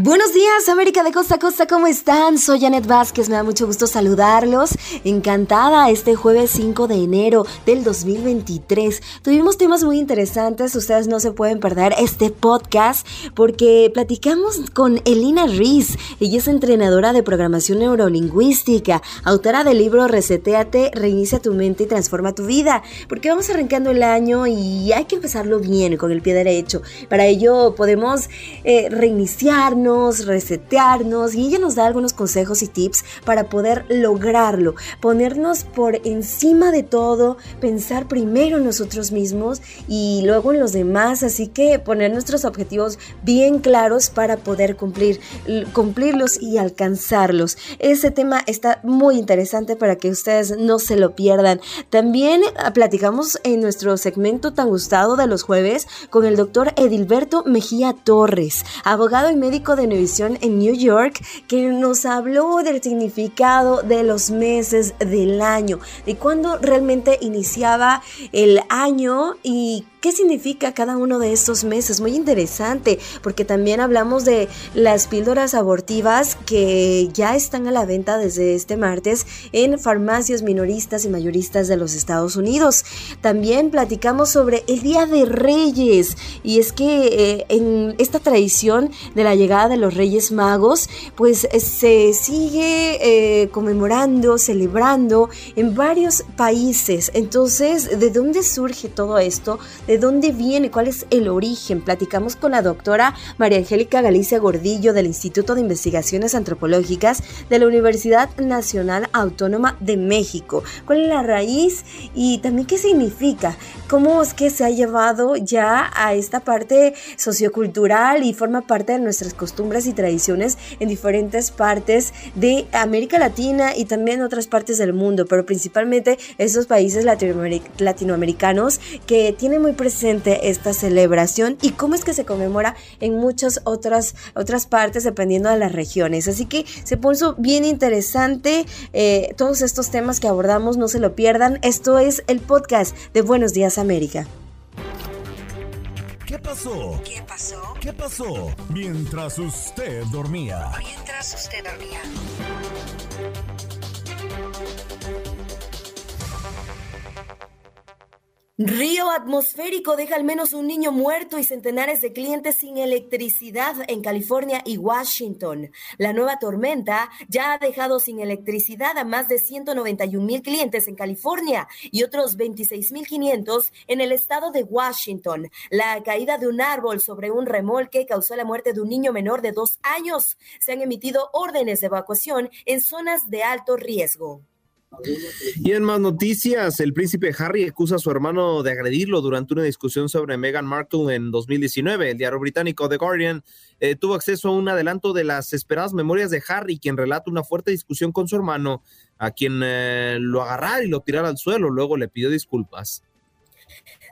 Buenos días, América de Costa a Costa, ¿cómo están? Soy Janet Vázquez, me da mucho gusto saludarlos. Encantada este jueves 5 de enero del 2023. Tuvimos temas muy interesantes, ustedes no se pueden perder este podcast porque platicamos con Elina Riz. Ella es entrenadora de programación neurolingüística, autora del libro Reseteate, reinicia tu mente y transforma tu vida. Porque vamos arrancando el año y hay que empezarlo bien, con el pie derecho. Para ello podemos eh, reiniciarnos resetearnos y ella nos da algunos consejos y tips para poder lograrlo, ponernos por encima de todo, pensar primero en nosotros mismos y luego en los demás, así que poner nuestros objetivos bien claros para poder cumplir, cumplirlos y alcanzarlos. Ese tema está muy interesante para que ustedes no se lo pierdan. También ah, platicamos en nuestro segmento tan gustado de los jueves con el doctor Edilberto Mejía Torres, abogado y médico de Univisión en New York que nos habló del significado de los meses del año, de cuándo realmente iniciaba el año y ¿Qué significa cada uno de estos meses? Muy interesante, porque también hablamos de las píldoras abortivas que ya están a la venta desde este martes en farmacias minoristas y mayoristas de los Estados Unidos. También platicamos sobre el Día de Reyes, y es que eh, en esta tradición de la llegada de los Reyes Magos, pues eh, se sigue eh, conmemorando, celebrando en varios países. Entonces, ¿de dónde surge todo esto? De dónde viene, cuál es el origen. Platicamos con la doctora María Angélica Galicia Gordillo del Instituto de Investigaciones Antropológicas de la Universidad Nacional Autónoma de México. ¿Cuál es la raíz y también qué significa? ¿Cómo es que se ha llevado ya a esta parte sociocultural y forma parte de nuestras costumbres y tradiciones en diferentes partes de América Latina y también otras partes del mundo, pero principalmente esos países latinoamericanos que tienen muy presente esta celebración y cómo es que se conmemora en muchas otras, otras partes dependiendo de las regiones. Así que se puso bien interesante eh, todos estos temas que abordamos, no se lo pierdan. Esto es el podcast de Buenos Días América. ¿Qué pasó? ¿Qué pasó? ¿Qué pasó? Mientras usted dormía. Mientras usted dormía. Río atmosférico deja al menos un niño muerto y centenares de clientes sin electricidad en California y Washington. La nueva tormenta ya ha dejado sin electricidad a más de 191 mil clientes en California y otros 26 mil 500 en el estado de Washington. La caída de un árbol sobre un remolque causó la muerte de un niño menor de dos años. Se han emitido órdenes de evacuación en zonas de alto riesgo. Y en más noticias, el príncipe Harry acusa a su hermano de agredirlo durante una discusión sobre Meghan Markle en 2019. El diario británico The Guardian eh, tuvo acceso a un adelanto de las esperadas memorias de Harry, quien relata una fuerte discusión con su hermano, a quien eh, lo agarrara y lo tirara al suelo. Luego le pidió disculpas.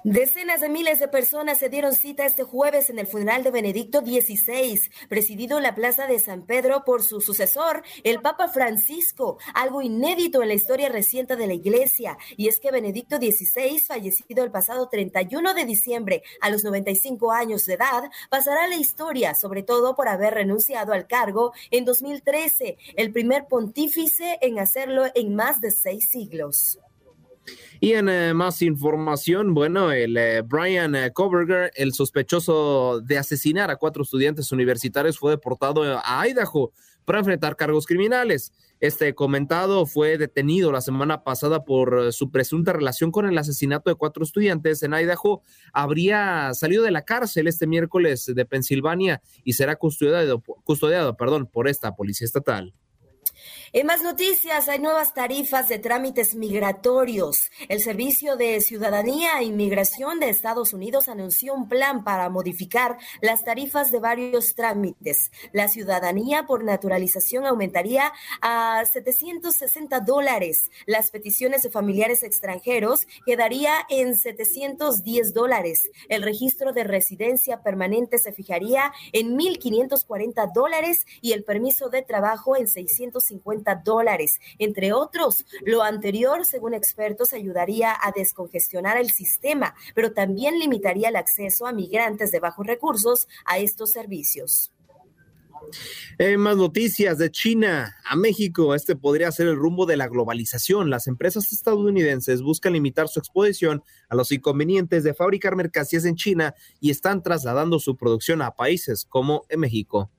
Decenas de miles de personas se dieron cita este jueves en el funeral de Benedicto XVI, presidido en la Plaza de San Pedro por su sucesor, el Papa Francisco, algo inédito en la historia reciente de la Iglesia. Y es que Benedicto XVI, fallecido el pasado 31 de diciembre a los 95 años de edad, pasará a la historia, sobre todo por haber renunciado al cargo en 2013, el primer pontífice en hacerlo en más de seis siglos. Y en eh, más información, bueno, el eh, Brian eh, Koberger, el sospechoso de asesinar a cuatro estudiantes universitarios, fue deportado a Idaho para enfrentar cargos criminales. Este comentado fue detenido la semana pasada por eh, su presunta relación con el asesinato de cuatro estudiantes en Idaho. Habría salido de la cárcel este miércoles de Pensilvania y será custodiado, custodiado perdón, por esta policía estatal. En más noticias, hay nuevas tarifas de trámites migratorios. El Servicio de Ciudadanía e Inmigración de Estados Unidos anunció un plan para modificar las tarifas de varios trámites. La ciudadanía por naturalización aumentaría a 760 dólares. Las peticiones de familiares extranjeros quedaría en 710 dólares. El registro de residencia permanente se fijaría en 1.540 dólares y el permiso de trabajo en 650 dólares. Entre otros, lo anterior, según expertos, ayudaría a descongestionar el sistema, pero también limitaría el acceso a migrantes de bajos recursos a estos servicios. Más noticias de China a México, este podría ser el rumbo de la globalización. Las empresas estadounidenses buscan limitar su exposición a los inconvenientes de fabricar mercancías en China y están trasladando su producción a países como México.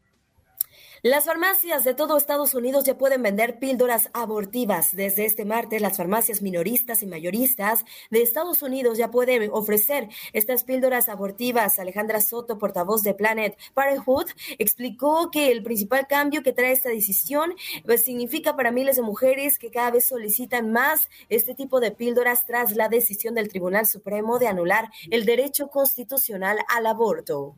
Las farmacias de todo Estados Unidos ya pueden vender píldoras abortivas. Desde este martes, las farmacias minoristas y mayoristas de Estados Unidos ya pueden ofrecer estas píldoras abortivas. Alejandra Soto, portavoz de Planet Parenthood, explicó que el principal cambio que trae esta decisión pues, significa para miles de mujeres que cada vez solicitan más este tipo de píldoras tras la decisión del Tribunal Supremo de anular el derecho constitucional al aborto.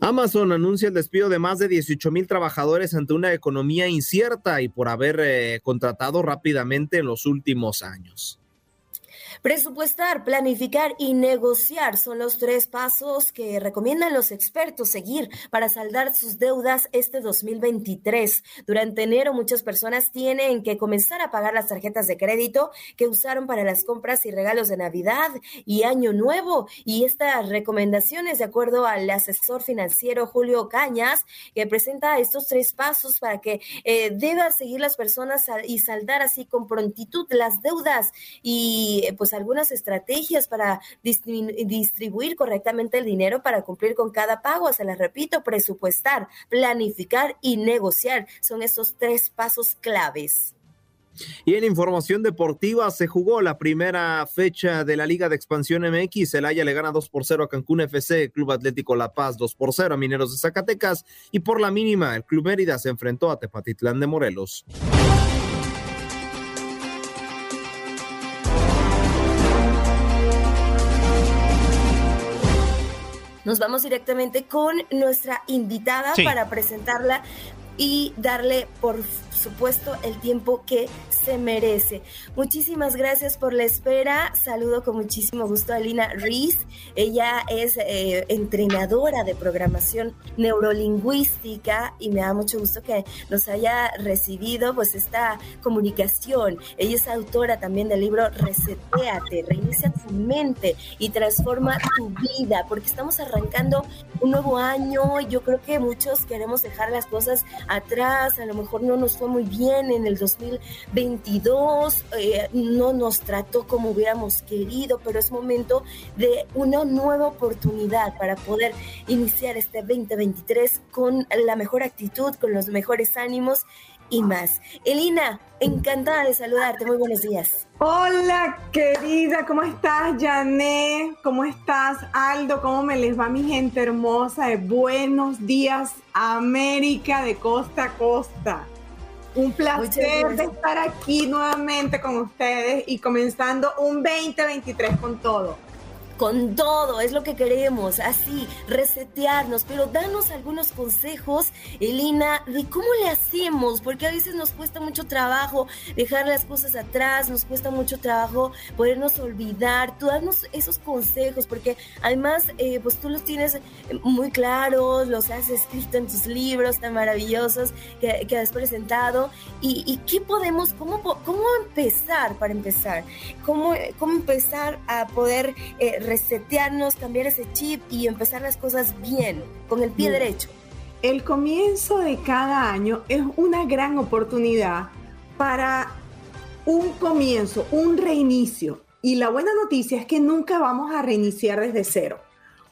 Amazon anuncia el despido de más de 18 mil trabajadores ante una economía incierta y por haber eh, contratado rápidamente en los últimos años. Presupuestar, planificar y negociar son los tres pasos que recomiendan los expertos seguir para saldar sus deudas este 2023. Durante enero muchas personas tienen que comenzar a pagar las tarjetas de crédito que usaron para las compras y regalos de Navidad y Año Nuevo. Y estas recomendaciones, de acuerdo al asesor financiero Julio Cañas, que presenta estos tres pasos para que eh, deban seguir las personas y saldar así con prontitud las deudas y pues pues, algunas estrategias para distribuir correctamente el dinero para cumplir con cada pago. Se las repito, presupuestar, planificar y negociar son esos tres pasos claves. Y en información deportiva se jugó la primera fecha de la Liga de Expansión MX. El Haya le gana 2 por 0 a Cancún FC, Club Atlético La Paz 2 por 0 a Mineros de Zacatecas y por la mínima el Club Mérida se enfrentó a Tepatitlán de Morelos. Nos vamos directamente con nuestra invitada para presentarla y darle por supuesto el tiempo que se merece. Muchísimas gracias por la espera. Saludo con muchísimo gusto a Lina Rees. Ella es eh, entrenadora de programación neurolingüística y me da mucho gusto que nos haya recibido pues esta comunicación. Ella es autora también del libro Reseteate, reinicia tu mente y transforma tu vida, porque estamos arrancando un nuevo año. Yo creo que muchos queremos dejar las cosas atrás, a lo mejor no nos fue muy bien en el 2022, eh, no nos trató como hubiéramos querido, pero es momento de una nueva oportunidad para poder iniciar este 2023 con la mejor actitud, con los mejores ánimos y más. Elina, encantada de saludarte. Muy buenos días. Hola, querida, ¿cómo estás, Jané? ¿Cómo estás, Aldo? ¿Cómo me les va mi gente hermosa? Buenos días, América de costa a costa. Un placer de estar aquí nuevamente con ustedes y comenzando un 2023 con todo con todo, es lo que queremos, así, resetearnos, pero danos algunos consejos, Elina, de cómo le hacemos, porque a veces nos cuesta mucho trabajo dejar las cosas atrás, nos cuesta mucho trabajo podernos olvidar, tú danos esos consejos, porque además, eh, pues tú los tienes muy claros, los has escrito en tus libros tan maravillosos que, has presentado, y, qué podemos, cómo, cómo empezar para empezar, cómo, cómo empezar a poder... Eh, resetearnos, cambiar ese chip y empezar las cosas bien, con el pie derecho. El comienzo de cada año es una gran oportunidad para un comienzo, un reinicio. Y la buena noticia es que nunca vamos a reiniciar desde cero.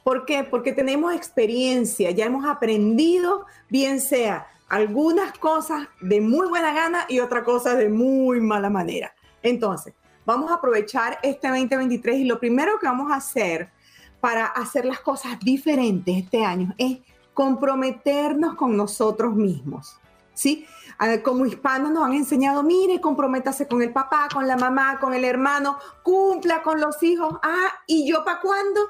¿Por qué? Porque tenemos experiencia, ya hemos aprendido, bien sea algunas cosas de muy buena gana y otras cosas de muy mala manera. Entonces, vamos a aprovechar este 2023 y lo primero que vamos a hacer para hacer las cosas diferentes este año es comprometernos con nosotros mismos. ¿Sí? Como hispanos nos han enseñado, mire, comprométase con el papá, con la mamá, con el hermano, cumpla con los hijos. Ah, ¿y yo para cuándo?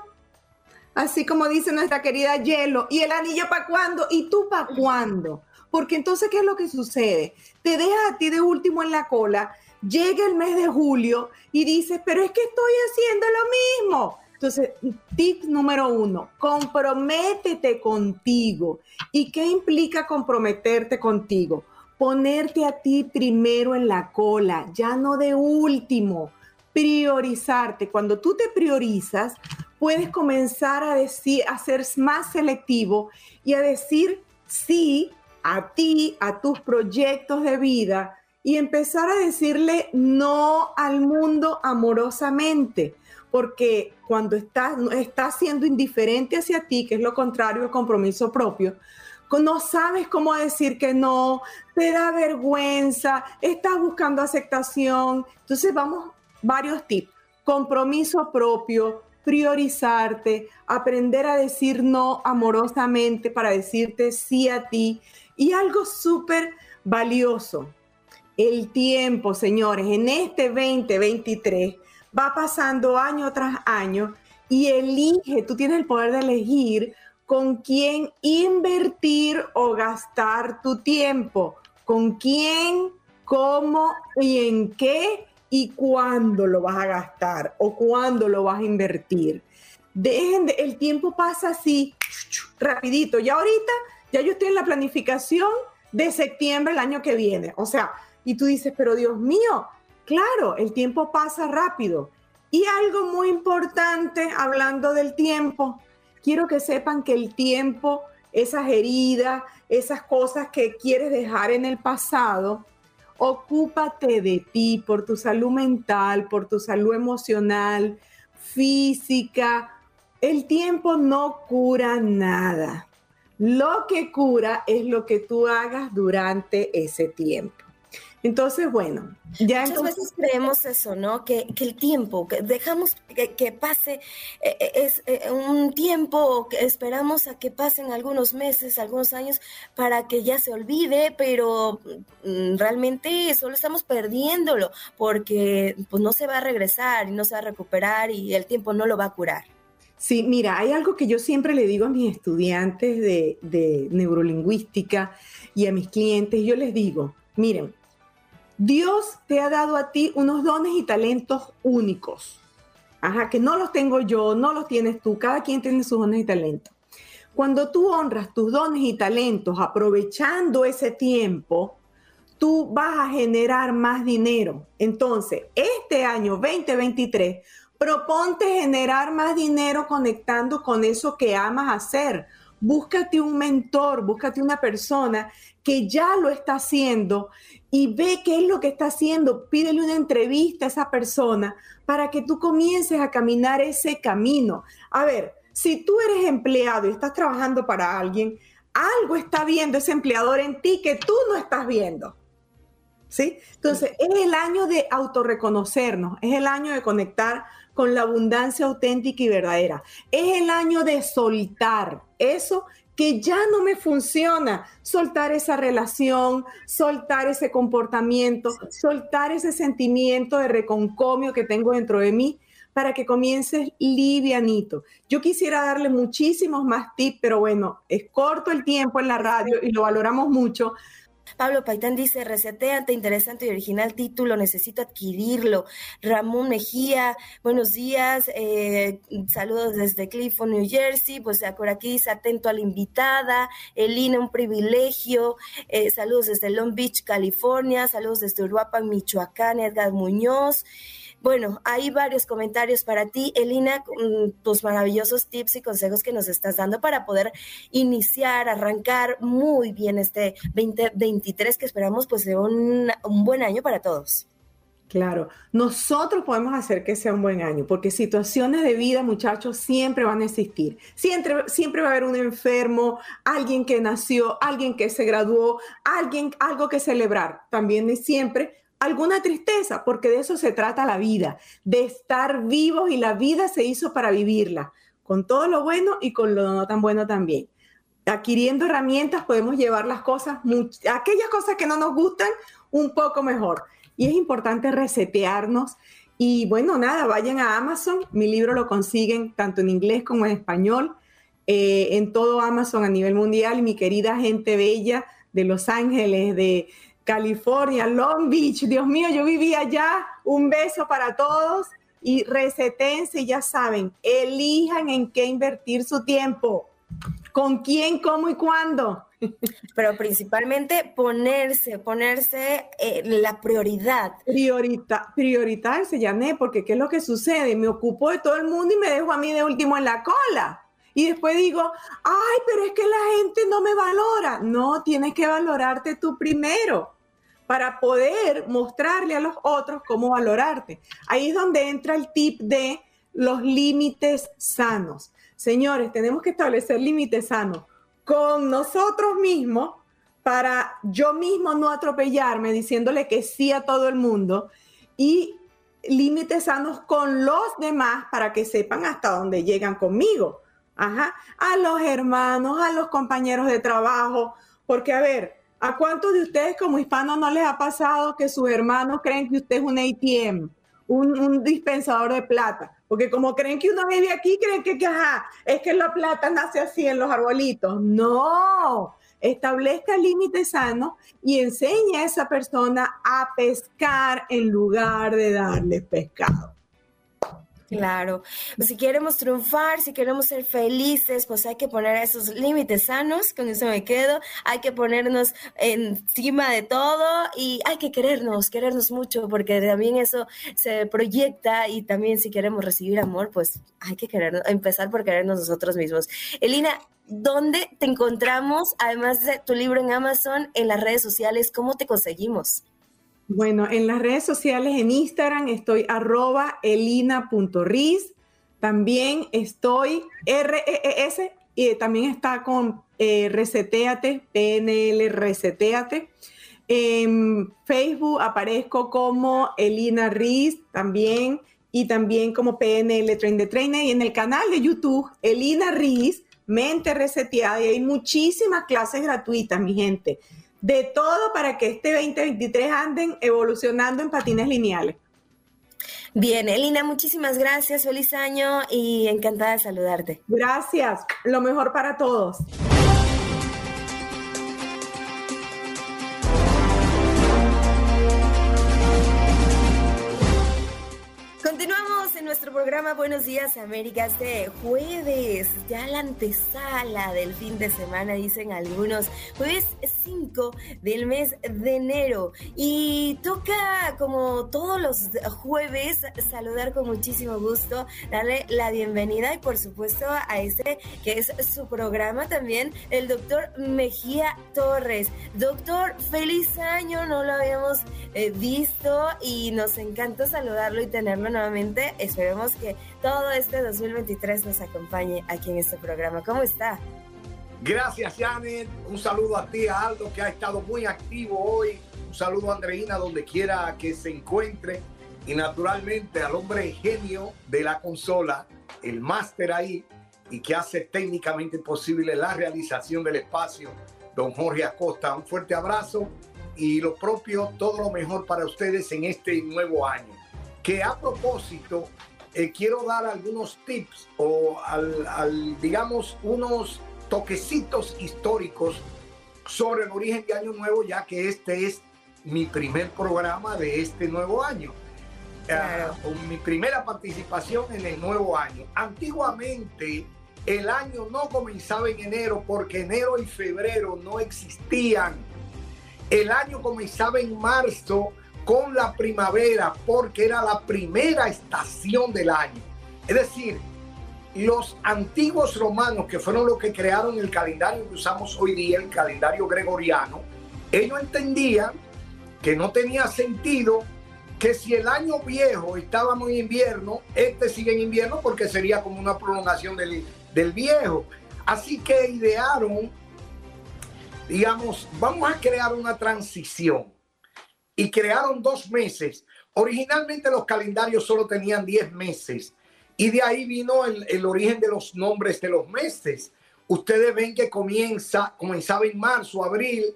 Así como dice nuestra querida Hielo, ¿y el anillo para cuándo? ¿Y tú para cuándo? Porque entonces, ¿qué es lo que sucede? Te deja a ti de último en la cola, llega el mes de julio y dices, pero es que estoy haciendo lo mismo. Entonces, tip número uno, comprométete contigo. ¿Y qué implica comprometerte contigo? Ponerte a ti primero en la cola, ya no de último. Priorizarte. Cuando tú te priorizas, puedes comenzar a decir, a ser más selectivo y a decir sí a ti, a tus proyectos de vida y empezar a decirle no al mundo amorosamente, porque cuando estás, estás siendo indiferente hacia ti, que es lo contrario al compromiso propio, no sabes cómo decir que no, te da vergüenza, estás buscando aceptación. Entonces vamos, varios tips. Compromiso propio, priorizarte, aprender a decir no amorosamente para decirte sí a ti. Y algo súper valioso, el tiempo, señores, en este 2023 va pasando año tras año y elige, tú tienes el poder de elegir con quién invertir o gastar tu tiempo, con quién, cómo y en qué y cuándo lo vas a gastar o cuándo lo vas a invertir. Dejen de, el tiempo pasa así rapidito. Ya ahorita ya yo estoy en la planificación de septiembre el año que viene. O sea, y tú dices, pero Dios mío, claro, el tiempo pasa rápido. Y algo muy importante, hablando del tiempo, quiero que sepan que el tiempo, esas heridas, esas cosas que quieres dejar en el pasado, ocúpate de ti por tu salud mental, por tu salud emocional, física. El tiempo no cura nada. Lo que cura es lo que tú hagas durante ese tiempo. Entonces, bueno, ya Muchas veces creemos eso, ¿no? Que, el tiempo, que dejamos que, pase, eh, eh, es eh, un tiempo que esperamos a que pasen algunos meses, algunos años, para que ya se olvide, pero mm, realmente solo estamos perdiéndolo, porque pues no se va a regresar y no se va a recuperar y el tiempo no lo va a curar. Sí, mira, hay algo que yo siempre le digo a mis estudiantes de, neurolingüística y a mis clientes, yo les digo, miren, Dios te ha dado a ti unos dones y talentos únicos. Ajá, que no los tengo yo, no los tienes tú, cada quien tiene sus dones y talentos. Cuando tú honras tus dones y talentos aprovechando ese tiempo, tú vas a generar más dinero. Entonces, este año 2023 Proponte generar más dinero conectando con eso que amas hacer. Búscate un mentor, búscate una persona que ya lo está haciendo y ve qué es lo que está haciendo. Pídele una entrevista a esa persona para que tú comiences a caminar ese camino. A ver, si tú eres empleado y estás trabajando para alguien, algo está viendo ese empleador en ti que tú no estás viendo. ¿Sí? Entonces, es el año de autorreconocernos, es el año de conectar con la abundancia auténtica y verdadera. Es el año de soltar eso que ya no me funciona, soltar esa relación, soltar ese comportamiento, soltar ese sentimiento de reconcomio que tengo dentro de mí para que comiences livianito. Yo quisiera darle muchísimos más tips, pero bueno, es corto el tiempo en la radio y lo valoramos mucho, Pablo Paitán dice, reseteante, interesante y original título, necesito adquirirlo. Ramón Mejía, buenos días, eh, saludos desde Clifford, New Jersey, pues por aquí dice, atento a la invitada, Elina, un privilegio, eh, saludos desde Long Beach, California, saludos desde Uruapan, Michoacán, Edgar Muñoz. Bueno, hay varios comentarios para ti, Elina, tus maravillosos tips y consejos que nos estás dando para poder iniciar, arrancar muy bien este 2023 que esperamos pues sea un, un buen año para todos. Claro, nosotros podemos hacer que sea un buen año, porque situaciones de vida, muchachos, siempre van a existir. Siempre, siempre va a haber un enfermo, alguien que nació, alguien que se graduó, alguien, algo que celebrar. También siempre alguna tristeza, porque de eso se trata la vida, de estar vivos y la vida se hizo para vivirla, con todo lo bueno y con lo no tan bueno también. Adquiriendo herramientas podemos llevar las cosas, aquellas cosas que no nos gustan, un poco mejor y es importante resetearnos. Y bueno, nada, vayan a Amazon. Mi libro lo consiguen tanto en inglés como en español, eh, en todo Amazon a nivel mundial. Mi querida gente bella de Los Ángeles, de California, Long Beach. Dios mío, yo vivía allá. Un beso para todos y resetense, ya saben, elijan en qué invertir su tiempo, con quién, cómo y cuándo. Pero principalmente ponerse, ponerse eh, la prioridad. Priorita, prioritarse, Yané, porque ¿qué es lo que sucede? Me ocupo de todo el mundo y me dejo a mí de último en la cola. Y después digo, ay, pero es que la gente no me valora. No, tienes que valorarte tú primero para poder mostrarle a los otros cómo valorarte. Ahí es donde entra el tip de los límites sanos. Señores, tenemos que establecer límites sanos con nosotros mismos para yo mismo no atropellarme diciéndole que sí a todo el mundo y límites sanos con los demás para que sepan hasta dónde llegan conmigo. Ajá. A los hermanos, a los compañeros de trabajo, porque a ver, ¿a cuántos de ustedes como hispanos no les ha pasado que sus hermanos creen que usted es un ATM, un, dispensador de plata? Porque como creen que uno vive aquí, creen que, es que la plata nace así en los arbolitos. No, establezca límites sanos y enseña a esa persona a pescar en lugar de darle pescado. Claro, si queremos triunfar, si queremos ser felices, pues hay que poner esos límites sanos, con eso me quedo, hay que ponernos encima de todo y hay que querernos, querernos mucho, porque también eso se proyecta y también si queremos recibir amor, pues hay que querernos, empezar por querernos nosotros mismos. Elina, ¿dónde te encontramos, además de tu libro en Amazon, en las redes sociales? ¿Cómo te conseguimos? Bueno, en las redes sociales, en Instagram, estoy arroba elina.riz. También estoy RES y también está con eh, PNL Reseteate. En Facebook aparezco como Elina Riz también y también como PNL Train de Trainer. Y en el canal de YouTube, Elina Riz, Mente Reseteada. Y hay muchísimas clases gratuitas, mi gente de todo para que este 2023 anden evolucionando en patines lineales. Bien, Elina, muchísimas gracias, feliz año y encantada de saludarte. Gracias, lo mejor para todos. Nuestro programa Buenos Días Américas de jueves, ya la antesala del fin de semana, dicen algunos, jueves 5 del mes de enero. Y toca, como todos los jueves, saludar con muchísimo gusto, darle la bienvenida y por supuesto a ese que es su programa también, el doctor Mejía Torres. Doctor, feliz año, no lo habíamos eh, visto y nos encanta saludarlo y tenerlo nuevamente esperemos que todo este 2023 nos acompañe aquí en este programa. ¿Cómo está? Gracias, Janet. Un saludo a ti, a Aldo, que ha estado muy activo hoy. Un saludo a Andreina, donde quiera que se encuentre. Y naturalmente al hombre genio de la consola, el máster ahí, y que hace técnicamente posible la realización del espacio, don Jorge Acosta. Un fuerte abrazo y lo propio, todo lo mejor para ustedes en este nuevo año. Que a propósito, eh, quiero dar algunos tips o al, digamos, unos toquecitos históricos sobre el origen de Año Nuevo, ya que este es mi primer programa de este nuevo año. Ah, mi primera participación en el nuevo año. Antiguamente el año no comenzaba en enero porque enero y febrero no existían. El año comenzaba en marzo con la primavera porque era la primera estación del año. Es decir, los antiguos romanos, que fueron los que crearon el calendario que usamos hoy día, el calendario gregoriano, ellos entendían que no tenía sentido que si el año viejo estábamos en invierno, este sigue en invierno porque sería como una prolongación del, del viejo. Así que idearon, digamos, vamos a crear una transición. Y crearon dos meses. Originalmente los calendarios solo tenían 10 meses. Y de ahí vino el, origen de los nombres de los meses. Ustedes ven que comienza, comenzaba en marzo, abril,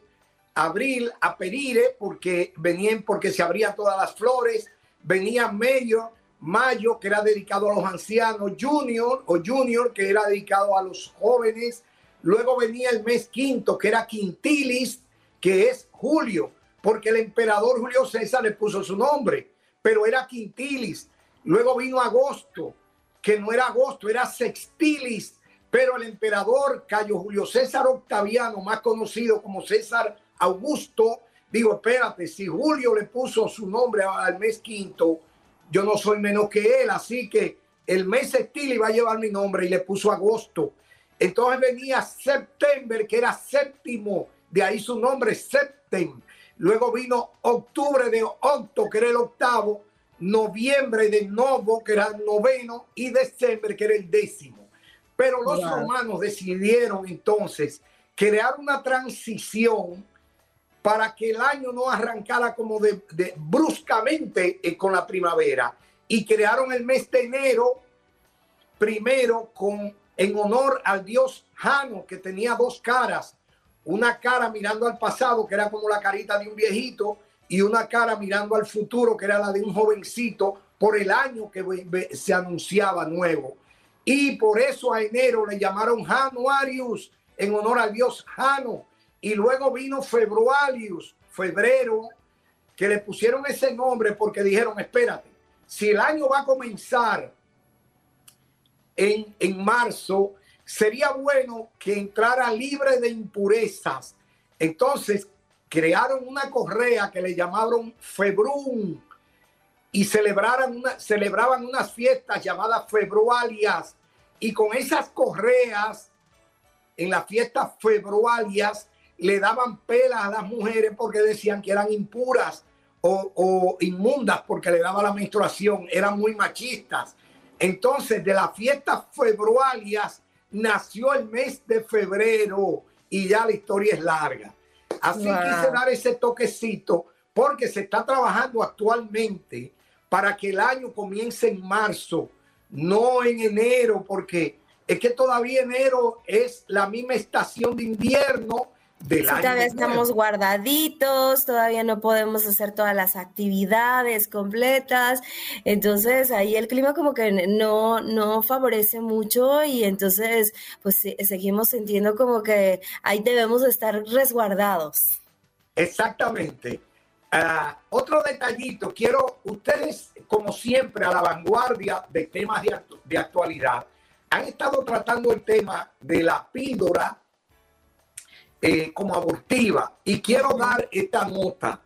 abril a perire porque venían porque se abrían todas las flores, venía medio, mayo que era dedicado a los ancianos, junior o junior que era dedicado a los jóvenes, luego venía el mes quinto que era quintilis, que es julio, porque el emperador Julio César le puso su nombre, pero era quintilis, luego vino agosto, que no era agosto, era sextilis, pero el emperador Cayo Julio César Octaviano, más conocido como César Augusto, digo, espérate, si Julio le puso su nombre al mes quinto, yo no soy menos que él, así que el mes sextil iba a llevar mi nombre y le puso agosto. Entonces venía septiembre, que era séptimo, de ahí su nombre, septem. Luego vino octubre de octo, que era el octavo, noviembre de novo, que era el noveno, y diciembre, que era el décimo. Pero los romanos decidieron entonces crear una transición para que el año no arrancara como de, de bruscamente eh, con la primavera y crearon el mes de enero primero con en honor al dios Jano que tenía dos caras, una cara mirando al pasado que era como la carita de un viejito y una cara mirando al futuro que era la de un jovencito por el año que se anunciaba nuevo. Y por eso a enero le llamaron Januarius en honor al dios Jano y luego vino Februarius, febrero, que le pusieron ese nombre porque dijeron, espérate, si el año va a comenzar en, en marzo, sería bueno que entrara libre de impurezas. Entonces crearon una correa que le llamaron Februm y celebraron una, celebraban unas fiestas llamadas februalias y con esas correas en las fiestas februalias le daban pelas a las mujeres porque decían que eran impuras o, o, inmundas porque le daba la menstruación, eran muy machistas. Entonces, de las fiestas februalias nació el mes de febrero y ya la historia es larga. Así wow. quise dar ese toquecito porque se está trabajando actualmente para que el año comience en marzo, no en enero, porque es que todavía enero es la misma estación de invierno Sí, todavía estamos guardaditos, todavía no podemos hacer todas las actividades completas, entonces ahí el clima como que no, no favorece mucho y entonces pues seguimos sintiendo como que ahí debemos estar resguardados. Exactamente. Uh, otro detallito, quiero, ustedes como siempre a la vanguardia de temas de, actu de actualidad, han estado tratando el tema de la píldora eh, como abortiva. Y quiero dar esta nota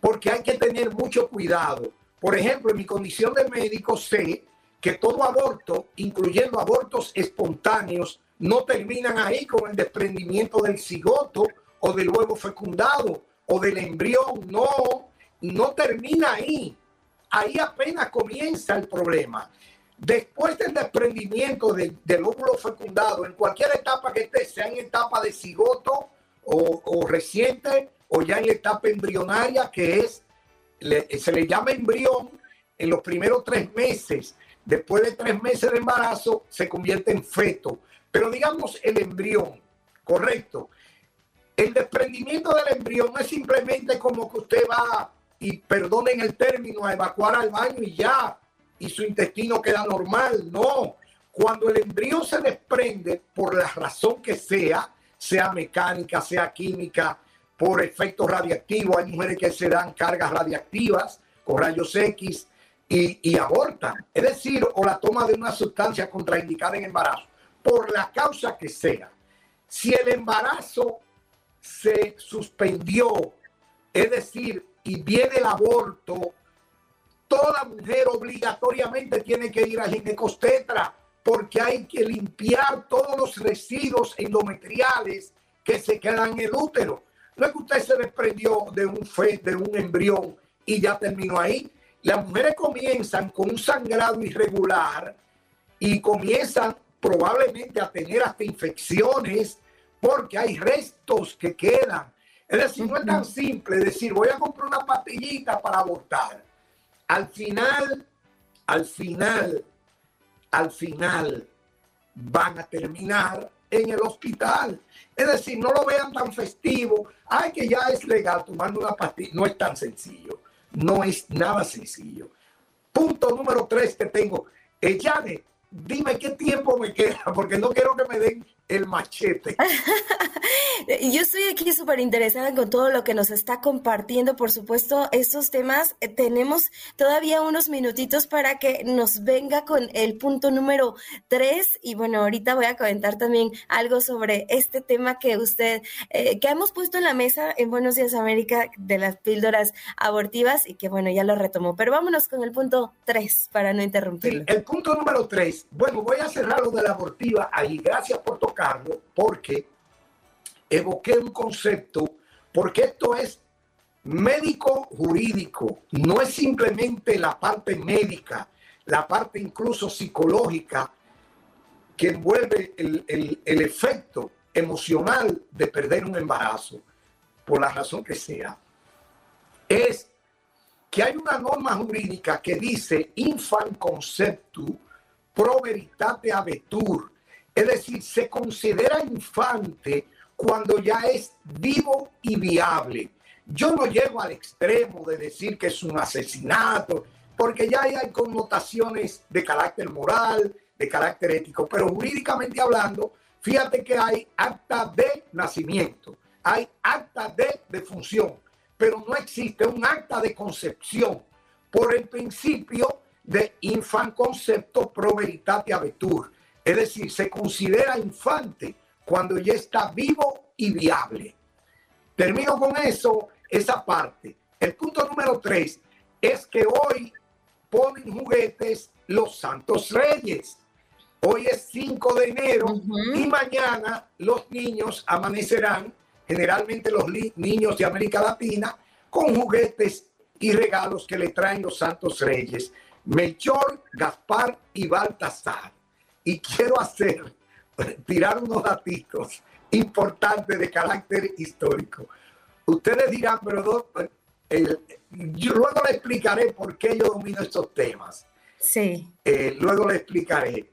porque hay que tener mucho cuidado. Por ejemplo, en mi condición de médico sé que todo aborto, incluyendo abortos espontáneos, no terminan ahí con el desprendimiento del cigoto o del huevo fecundado o del embrión. No, no termina ahí. Ahí apenas comienza el problema. Después del desprendimiento de, del óvulo fecundado, en cualquier etapa que esté, sea en etapa de cigoto o, reciente o ya en la etapa embrionaria, que es, se le llama embrión en los primeros tres meses. Después de tres meses de embarazo, se convierte en feto. Pero digamos el embrión, correcto. El desprendimiento del embrión no es simplemente como que usted va, y perdonen el término, a evacuar al baño y ya, y su intestino queda normal. No, cuando el embrión se desprende, por la razón que sea, sea mecánica, sea química, por efectos radiactivos. Hay mujeres que se dan cargas radiactivas con rayos X y, y abortan. Es decir, o la toma de una sustancia contraindicada en embarazo, por la causa que sea. Si el embarazo se suspendió, es decir, y viene el aborto, toda mujer obligatoriamente tiene que ir a ginecostetra porque hay que limpiar todos los residuos endometriales que se quedan en el útero. No es que usted se desprendió de un fe, de un embrión y ya terminó ahí. las mujeres comienzan con un sangrado irregular y comienzan probablemente a tener hasta infecciones porque hay restos que quedan. Es decir, no es tan simple decir, voy a comprar una pastillita para abortar. Al final, al final, al final, van a terminar en el hospital. Es decir, no lo vean tan festivo. Ay, que ya es legal tomando una pastilla. No es tan sencillo. No es nada sencillo. Punto número tres que tengo. Eh, dime qué tiempo me queda, porque no quiero que me den el machete. Yo estoy aquí súper interesada con todo lo que nos está compartiendo. Por supuesto, estos temas, eh, tenemos todavía unos minutitos para que nos venga con el punto número tres. Y bueno, ahorita voy a comentar también algo sobre este tema que usted, eh, que hemos puesto en la mesa en Buenos Días América de las píldoras abortivas y que bueno, ya lo retomó. Pero vámonos con el punto tres para no interrumpirlo. el punto número tres. Bueno, voy a cerrar lo de la abortiva ahí. Gracias por tocarlo, porque evoqué un concepto, porque esto es médico jurídico, no es simplemente la parte médica, la parte incluso psicológica que envuelve el, efecto emocional de perder un embarazo, por la razón que sea, es que hay una norma jurídica que dice infant conceptu pro veritate abetur, es decir, se considera infante cuando ya es vivo y viable. Yo no llego al extremo de decir que es un asesinato, porque ya hay connotaciones de carácter moral, de carácter ético, pero jurídicamente hablando, fíjate que hay acta de nacimiento, hay acta de defunción, pero no existe un acta de concepción por el principio de infant concepto pro veritate abetur. Es decir, se considera infante cuando ya está vivo y viable. Termino con eso, esa parte. El punto número tres es que hoy ponen juguetes los Santos Reyes. Hoy es 5 de enero y mañana los niños amanecerán, generalmente los niños de América Latina, con juguetes y regalos que le traen los Santos Reyes. Melchor, Gaspar y Baltasar. Y quiero hacer tirar unos datos importantes de carácter histórico. Ustedes dirán, pero yo luego le explicaré por qué yo domino estos temas. Sí. Eh, luego le explicaré.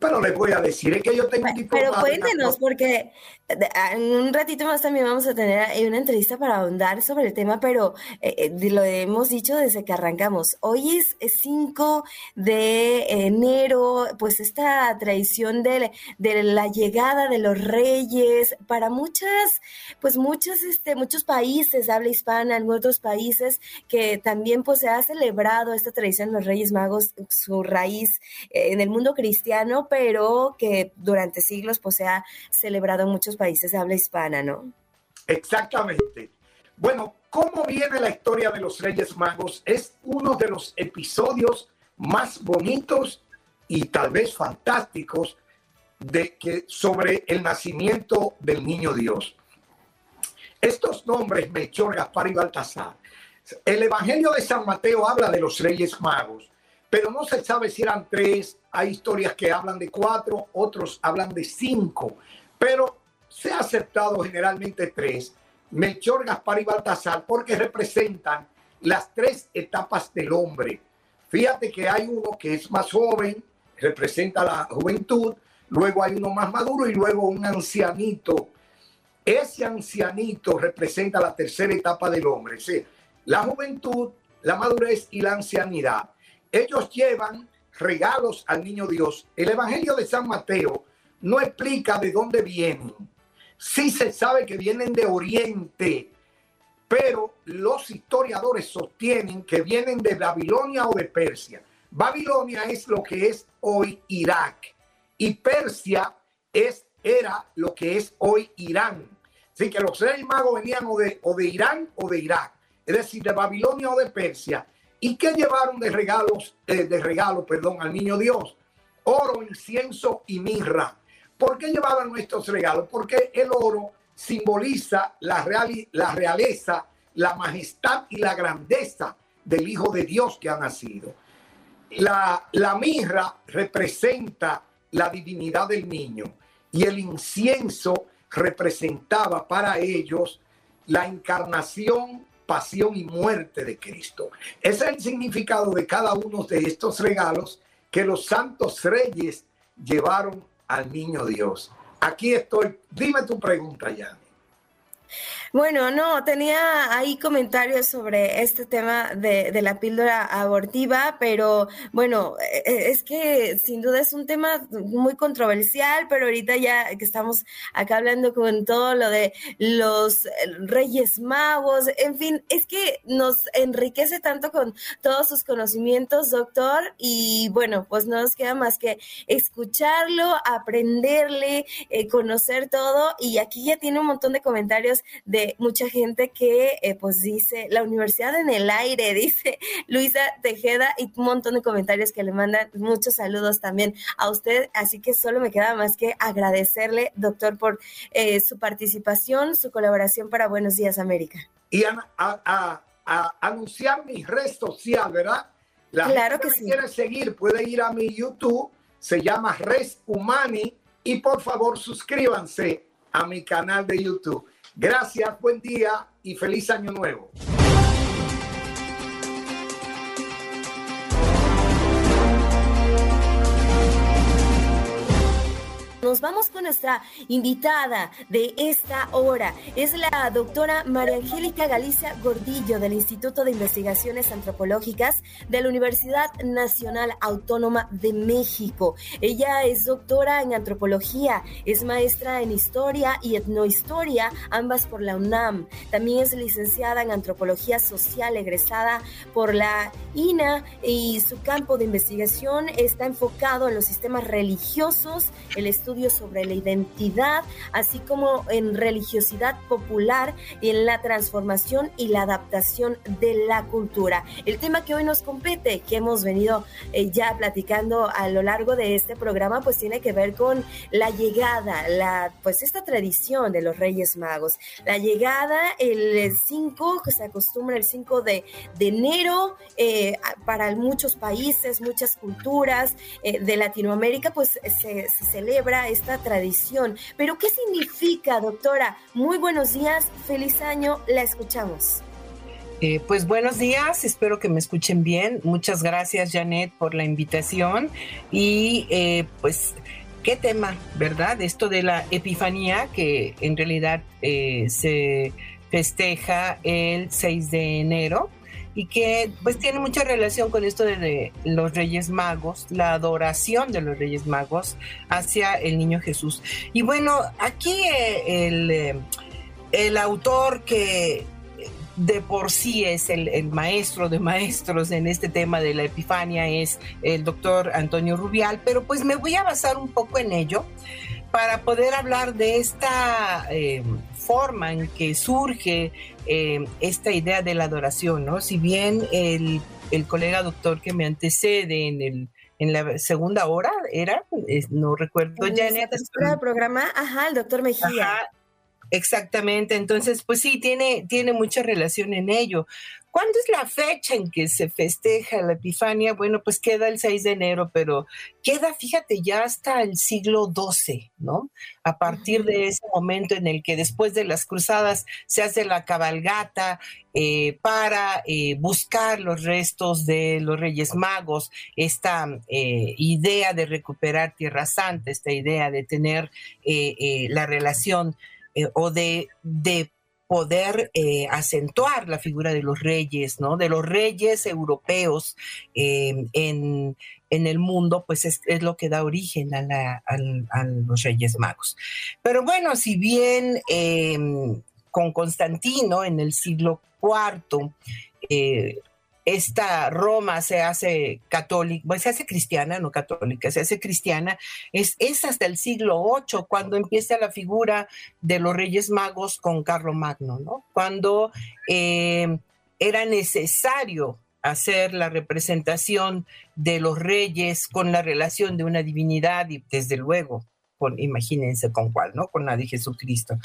Pero les voy a decir, es que yo tengo un Pero cuéntenos, porque en un ratito más también vamos a tener una entrevista para ahondar sobre el tema, pero eh, eh, lo hemos dicho desde que arrancamos. Hoy es 5 de enero, pues esta tradición de, de, la llegada de los reyes para muchas, pues muchas, este, muchos países, habla hispana, en otros países, que también pues se ha celebrado esta tradición de los reyes magos, su raíz eh, en el mundo cristiano, pero que durante siglos pues se ha celebrado en muchos países habla hispana, ¿no? Exactamente. Bueno, ¿cómo viene la historia de los Reyes Magos? Es uno de los episodios más bonitos y tal vez fantásticos de que sobre el nacimiento del niño Dios. Estos nombres, Melchor, Gaspar y Baltasar, el Evangelio de San Mateo habla de los Reyes Magos, pero no se sabe si eran tres, hay historias que hablan de cuatro, otros hablan de cinco, pero se ha aceptado generalmente tres, Melchor, Gaspar y Baltasar, porque representan las tres etapas del hombre. Fíjate que hay uno que es más joven, representa la juventud, luego hay uno más maduro y luego un ancianito. Ese ancianito representa la tercera etapa del hombre, es la juventud, la madurez y la ancianidad. Ellos llevan regalos al niño Dios. El Evangelio de San Mateo no explica de dónde vienen. Sí se sabe que vienen de Oriente, pero los historiadores sostienen que vienen de Babilonia o de Persia. Babilonia es lo que es hoy Irak y Persia es, era lo que es hoy Irán. Así que los reyes magos venían o de, o de Irán o de Irak, es decir, de Babilonia o de Persia. ¿Y qué llevaron de regalos, eh, de regalo, perdón, al niño Dios? Oro, incienso y mirra. ¿Por qué llevaban nuestros regalos? Porque el oro simboliza la, la realeza, la majestad y la grandeza del Hijo de Dios que ha nacido. La, la mirra representa la divinidad del niño y el incienso representaba para ellos la encarnación, pasión y muerte de Cristo. Ese es el significado de cada uno de estos regalos que los santos reyes llevaron al niño Dios. Aquí estoy. Dime tu pregunta, ya. Bueno, no, tenía ahí comentarios sobre este tema de, la píldora abortiva, pero bueno, e, e, es que sin duda es un tema muy controversial, pero ahorita ya que estamos acá hablando con todo lo de los reyes magos, en fin, es que nos enriquece tanto con todos sus conocimientos, doctor, y bueno, pues no nos queda más que escucharlo, aprenderle, eh, conocer todo, y aquí ya tiene un montón de comentarios de mucha gente que eh, pues dice, la universidad en el aire, dice Luisa Tejeda y un montón de comentarios que le mandan. Muchos saludos también a usted, así que solo me queda más que agradecerle, doctor, por eh, su participación, su colaboración para Buenos Días América. Y a, anunciar mi red social, ¿verdad? La claro que, que quiere seguir puede ir a mi YouTube, se llama Res Humani y por favor suscríbanse a mi canal de YouTube. Gracias, buen día y feliz año nuevo. Vamos con nuestra invitada de esta hora. Es la doctora María Angélica Galicia Gordillo del Instituto de Investigaciones Antropológicas de la Universidad Nacional Autónoma de México. Ella es doctora en antropología, es maestra en historia y etnohistoria, ambas por la UNAM. También es licenciada en antropología social, egresada por la INA y su campo de investigación está enfocado en los sistemas religiosos, el estudio sobre la identidad, así como en religiosidad popular y en la transformación y la adaptación de la cultura. El tema que hoy nos compete, que hemos venido eh, ya platicando a lo largo de este programa, pues tiene que ver con la llegada, la, pues esta tradición de los Reyes Magos. La llegada el 5, que se acostumbra el 5 de, de enero, eh, para muchos países, muchas culturas eh, de Latinoamérica, pues se, se celebra esta tradición. Pero ¿qué significa, doctora? Muy buenos días, feliz año, la escuchamos. Eh, pues buenos días, espero que me escuchen bien. Muchas gracias, Janet, por la invitación. Y eh, pues, ¿qué tema, verdad? Esto de la Epifanía, que en realidad eh, se festeja el 6 de enero y que pues tiene mucha relación con esto de, los Reyes Magos, la adoración de los Reyes Magos hacia el niño Jesús. Y bueno, aquí eh, el, eh, el autor que de por sí es el, maestro de maestros en este tema de la Epifania es el doctor Antonio Rubial, pero pues me voy a basar un poco en ello para poder hablar de esta eh, forma en que surge eh, esta idea de la adoración, ¿no? Si bien el, colega doctor que me antecede en el en la segunda hora era, no recuerdo ya en el programa, ajá, el doctor Mejía. exactamente, entonces pues sí, tiene, tiene mucha relación en ello. ¿Cuándo es la fecha en que se festeja la Epifania? Bueno, pues queda el 6 de enero, pero queda, fíjate, ya hasta el siglo XII, ¿no? A partir de ese momento en el que después de las cruzadas se hace la cabalgata eh, para eh, buscar los restos de los Reyes Magos, esta eh, idea de recuperar Tierra Santa, esta idea de tener la relación o de, de poder eh, acentuar la figura de los reyes, ¿no? De los reyes europeos em, en, el mundo, pues es, lo que da origen a, los reyes magos. Pero bueno, si bien em, con Constantino en el siglo IV, esta Roma se hace católica, se hace cristiana, no católica, se hace cristiana, es, hasta el siglo VIII cuando empieza la figura de los Reyes Magos con Magno, ¿no? Cuando eh, era necesario hacer la representación de los reyes con la relación de una divinidad y desde luego con, imagínense con cuál, ¿no? Con la de Jesucristo.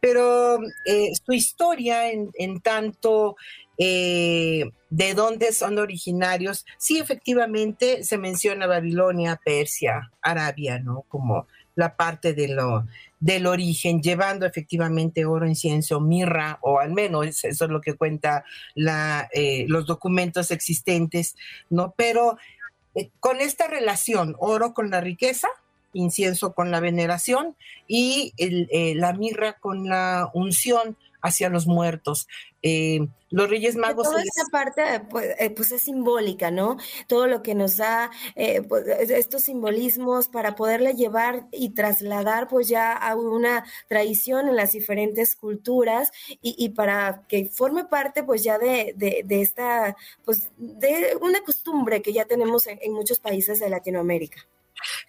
Pero eh, su historia en, tanto eh, de dónde son originarios, sí, efectivamente se menciona Babilonia, Persia, Arabia, ¿no? Como la parte de lo, del origen, llevando efectivamente oro, incienso, mirra, o al menos eso es lo que cuenta eh, los documentos existentes, ¿no? Pero con esta relación, oro con la riqueza, incienso con la veneración y eh, la mirra con la unción hacia los muertos. Eh, los Reyes Magos. Toda esta parte pues, eh, pues, es simbólica, ¿no? Todo lo que nos da pues, estos simbolismos para poderle llevar y trasladar pues ya a una tradición en las diferentes culturas y, para que forme parte pues ya de, esta, pues de una costumbre que ya tenemos en muchos países de Latinoamérica.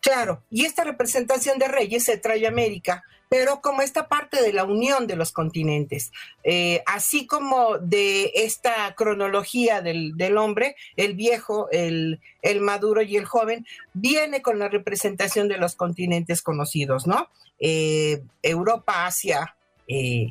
Claro, y esta representación de reyes se trae a América, pero como esta parte de la unión de los continentes, eh, así como de esta cronología del, hombre, el viejo, el, maduro y el joven, viene con la representación de los continentes conocidos, ¿no? Eh, Europa, Asia, eh,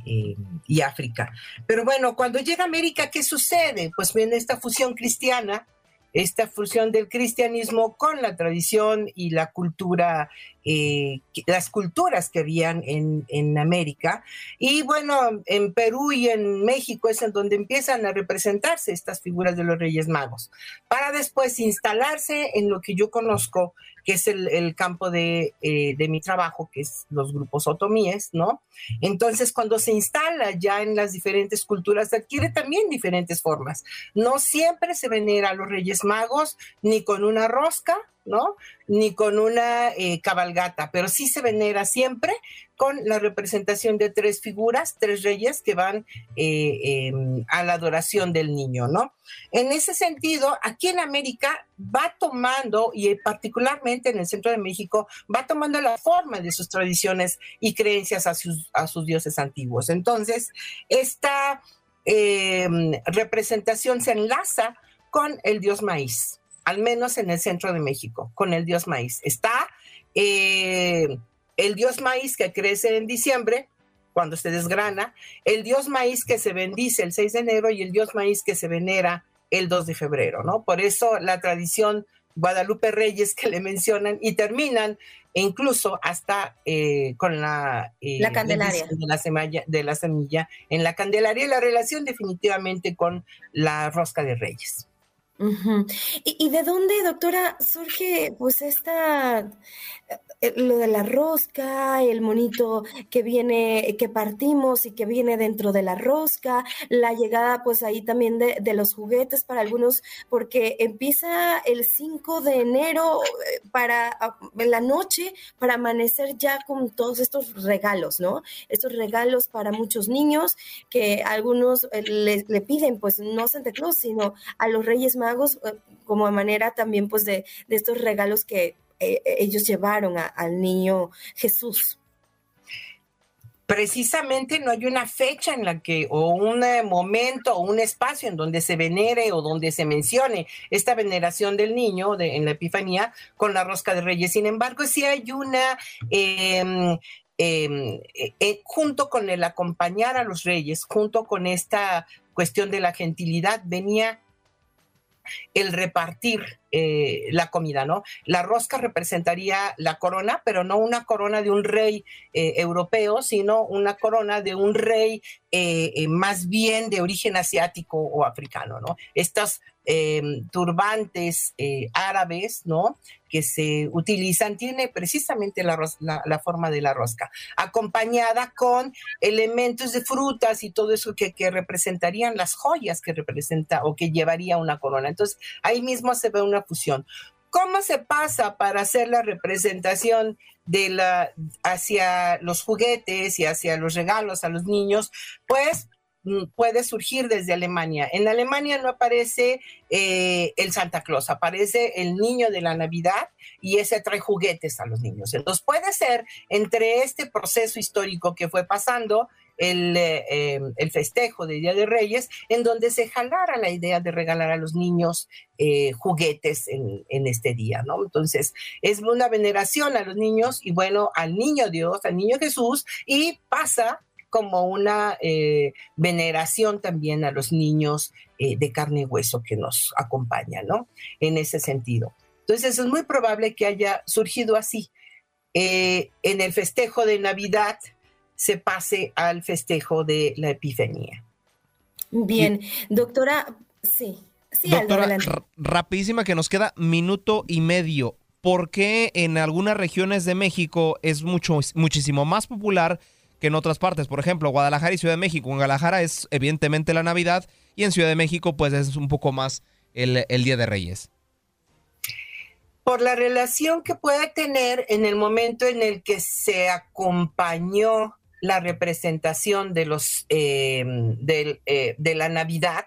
y África. Pero bueno, cuando llega América, ¿qué sucede? Pues viene esta fusión cristiana esta fusión del cristianismo con la tradición y la cultura eh, las culturas que habían en, América. Y bueno, en Perú y en México es en donde empiezan a representarse estas figuras de los Reyes Magos, para después instalarse en lo que yo conozco, que es el, el campo de, eh, de, mi trabajo, que es los grupos otomíes, ¿no? Entonces, cuando se instala ya en las diferentes culturas, adquiere también diferentes formas. No siempre se venera a los Reyes Magos ni con una rosca, ¿no? Ni con una eh, cabalgata, pero sí se venera siempre con la representación de tres figuras, tres reyes que van eh, em, a la adoración del niño, ¿no? En ese sentido, aquí en América va tomando, y particularmente en el centro de México, va tomando la forma de sus tradiciones y creencias a sus, a sus dioses antiguos. Entonces, esta em, representación se enlaza con el dios maíz al menos en el centro de México, con el dios maíz. Está eh, el dios maíz que crece en diciembre, cuando se desgrana, el dios maíz que se bendice el 6 de enero y el dios maíz que se venera el 2 de febrero, ¿no? Por eso la tradición Guadalupe Reyes que le mencionan y terminan incluso hasta eh, con la, eh, la Candelaria de la, semilla, de la semilla en la Candelaria y la relación definitivamente con la rosca de Reyes ¿Y, de dónde, doctora, surge pues esta eh, lo de la rosca, el monito que viene, que partimos y que viene dentro de la rosca, la llegada pues ahí también de, los juguetes para algunos, porque empieza el 5 de enero eh, para ah, en la noche para amanecer ya con todos estos regalos, ¿no? Estos regalos para muchos niños que algunos eh, le, piden pues no Santa Claus, sino a los Reyes como manera también pues de, de estos regalos que eh, eh, ellos llevaron al niño Jesús precisamente no hay una fecha en la que, o un eh, momento, o un espacio en donde se venere o donde se mencione esta veneración del niño en la Epifanía con la rosca de reyes. Sin embargo, sí hay una, em, em, junto con el acompañar a los reyes, junto con esta cuestión de la gentilidad, venía el repartir eh, la comida, ¿no? La rosca representaría la corona, pero no una corona de un rey eh, europeo, sino una corona de un rey eh, más bien de origen asiático o africano, ¿no? Estas em, turbantes árabes, ¿no? Que se utilizan, tiene precisamente la, forma de la rosca, acompañada con elementos de frutas y todo eso que, que representarían las joyas que representa o que llevaría una corona. Entonces, ahí mismo se ve una fusión. ¿Cómo se pasa para hacer la representación de la hacia los juguetes y hacia los regalos a los niños? Pues puede surgir desde Alemania. En Alemania no aparece eh, el Santa Claus, aparece el niño de la Navidad y ese trae juguetes a los niños. Entonces puede ser entre este proceso histórico que fue pasando el, eh, em, festejo de Día de Reyes, en donde se jalara la idea de regalar a los niños eh, juguetes en, en, este día, ¿no? Entonces, es una veneración a los niños y bueno, al niño Dios, al niño Jesús, y pasa como una eh, veneración también a los niños de carne y hueso que nos acompañan, ¿no? En ese sentido. Entonces, es muy probable que haya surgido así. en el festejo de Navidad, se pase al festejo de la Epifanía. Bien, doctora, sí. Sí, doctora, rapidísima que nos queda minuto y medio. ¿Por qué en algunas regiones de México es mucho, muchísimo más popular que en otras partes? Por ejemplo, Guadalajara y Ciudad de México. En Guadalajara es evidentemente la Navidad y en Ciudad de México pues es un poco más el, el Día de Reyes por la relación que puede tener en el momento en el que se acompañó la representación de los eh, eh, de la Navidad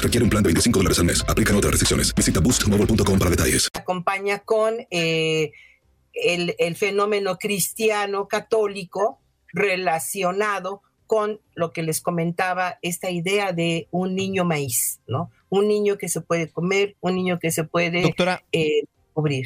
requiere un plan de 25 dólares al mes. Aplican otras restricciones. Visita boostmobile.com para detalles. Acompaña con eh, el, el fenómeno cristiano católico relacionado con lo que les comentaba, esta idea de un niño maíz, ¿no? Un niño que se puede comer, un niño que se puede Doctora. Eh, cubrir.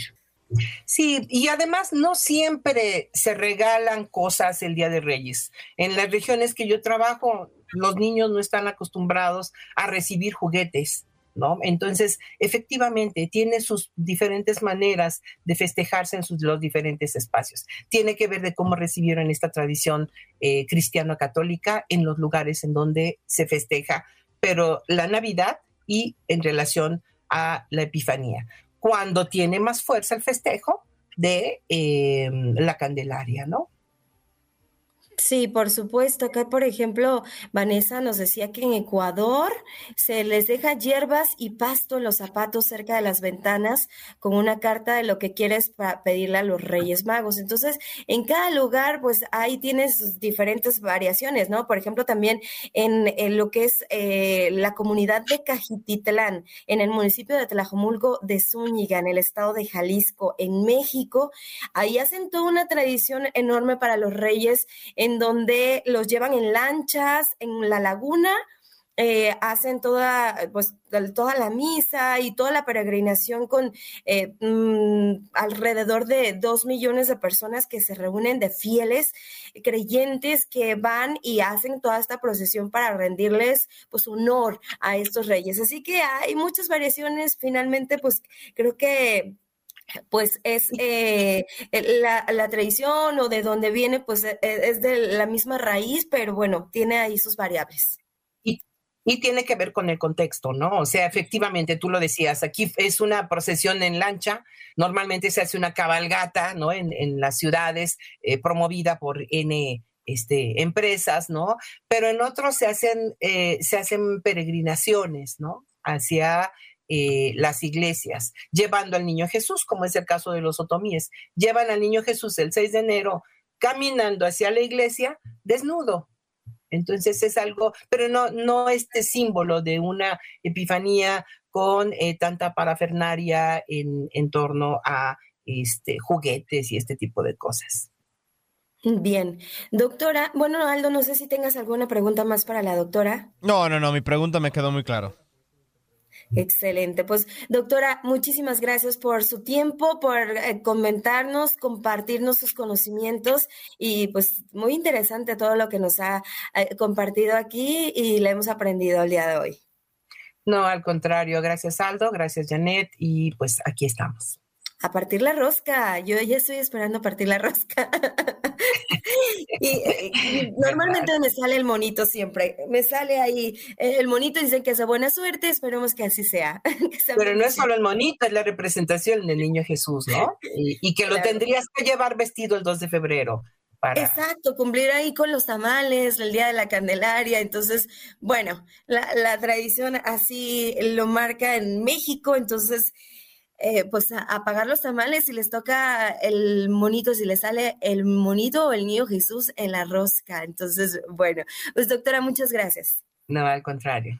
Sí, y además no siempre se regalan cosas el Día de Reyes. En las regiones que yo trabajo, los niños no están acostumbrados a recibir juguetes. ¿No? Entonces, efectivamente, tiene sus diferentes maneras de festejarse en sus, los diferentes espacios. Tiene que ver de cómo recibieron esta tradición eh, cristiano-católica en los lugares en donde se festeja, pero la Navidad y en relación a la Epifanía, cuando tiene más fuerza el festejo de eh, la Candelaria, ¿no? Sí, por supuesto. Acá, por ejemplo, Vanessa nos decía que en Ecuador se les deja hierbas y pasto en los zapatos cerca de las ventanas con una carta de lo que quieres para pedirle a los Reyes Magos. Entonces, en cada lugar, pues ahí tienes diferentes variaciones, ¿no? Por ejemplo, también en, lo que es eh, la comunidad de Cajititlán, en el municipio de Tlajomulco de Zúñiga, en el estado de Jalisco, en México, ahí hacen toda una tradición enorme para los Reyes en donde los llevan en lanchas, en la laguna, eh, hacen toda, pues, toda la misa y toda la peregrinación con eh, mm, alrededor de dos millones de personas que se reúnen de fieles creyentes que van y hacen toda esta procesión para rendirles pues honor a estos reyes. Así que hay muchas variaciones. Finalmente, pues creo que pues es eh, la, la, tradición o de dónde viene, pues e, e, es de la misma raíz, pero bueno, tiene ahí sus variables. Y, y, tiene que ver con el contexto, ¿no? O sea, efectivamente, tú lo decías, aquí es una procesión en lancha, normalmente se hace una cabalgata, ¿no? En, en las ciudades, eh, promovida por N este, empresas, ¿no? Pero en otros se hacen, eh, se hacen peregrinaciones, ¿no? Hacia eh, las iglesias, llevando al niño Jesús, como es el caso de los otomíes. Llevan al niño Jesús el 6 de enero caminando hacia la iglesia desnudo. Entonces es algo, pero no, no este símbolo de una epifanía con eh, tanta parafernaria en, en torno a este, juguetes y este tipo de cosas. Bien, doctora, bueno, Aldo, no sé si tengas alguna pregunta más para la doctora. No, no, no, mi pregunta me quedó muy claro. Excelente. Pues, doctora, muchísimas gracias por su tiempo, por eh, comentarnos, compartirnos sus conocimientos y pues muy interesante todo lo que nos ha eh, compartido aquí y le hemos aprendido el día de hoy. No, al contrario, gracias Aldo, gracias Janet y pues aquí estamos a partir la rosca. Yo ya estoy esperando a partir la rosca. y, normalmente me sale el monito siempre. Me sale ahí eh, el monito, dicen que es buena suerte, esperemos que así sea. Pero no es solo el monito, es la representación del niño Jesús, ¿no? Y, que lo tendrías que llevar vestido el 2 de febrero Exacto, cumplir ahí con los tamales, el Día de la Candelaria. Entonces, bueno, la, tradición así lo marca en México, entonces, eh, pues a, pagar los tamales si les toca el monito, si le sale el monito o el niño Jesús en la rosca. Entonces, bueno, pues doctora, muchas gracias. No, al contrario.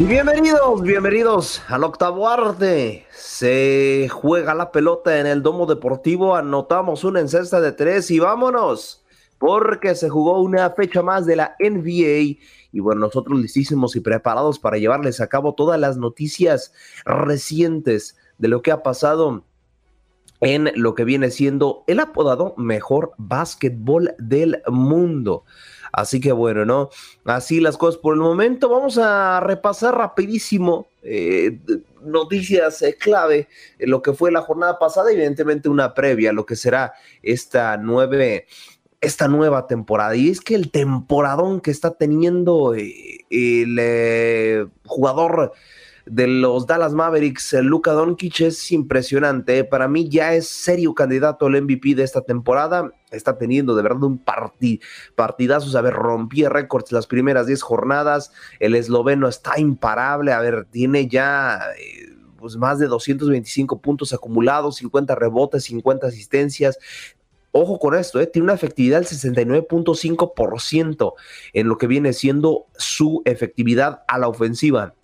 Y bienvenidos, bienvenidos al octavo arte. Se juega la pelota en el domo deportivo, anotamos una encesta de tres y vámonos, porque se jugó una fecha más de la NBA. Y bueno, nosotros listísimos y preparados para llevarles a cabo todas las noticias recientes de lo que ha pasado en lo que viene siendo el apodado mejor básquetbol del mundo. Así que bueno, ¿no? Así las cosas por el momento. Vamos a repasar rapidísimo eh, noticias eh, clave lo que fue la jornada pasada, evidentemente una previa lo que será esta nueve esta nueva temporada. Y es que el temporadón que está teniendo eh, el jugador de los Dallas Mavericks, Luka Doncic, es impresionante. Para mí ya es serio candidato al MVP de esta temporada. Está teniendo de verdad un partid, partidazo. A ver, rompía récords las primeras 10 jornadas. El esloveno está imparable. A ver, tiene ya... Eh, pues más de 225 puntos acumulados, 50 rebotes, 50 asistencias, Ojo con esto, eh, tiene una efectividad del 69.5% en lo que viene siendo su efectividad a la ofensiva.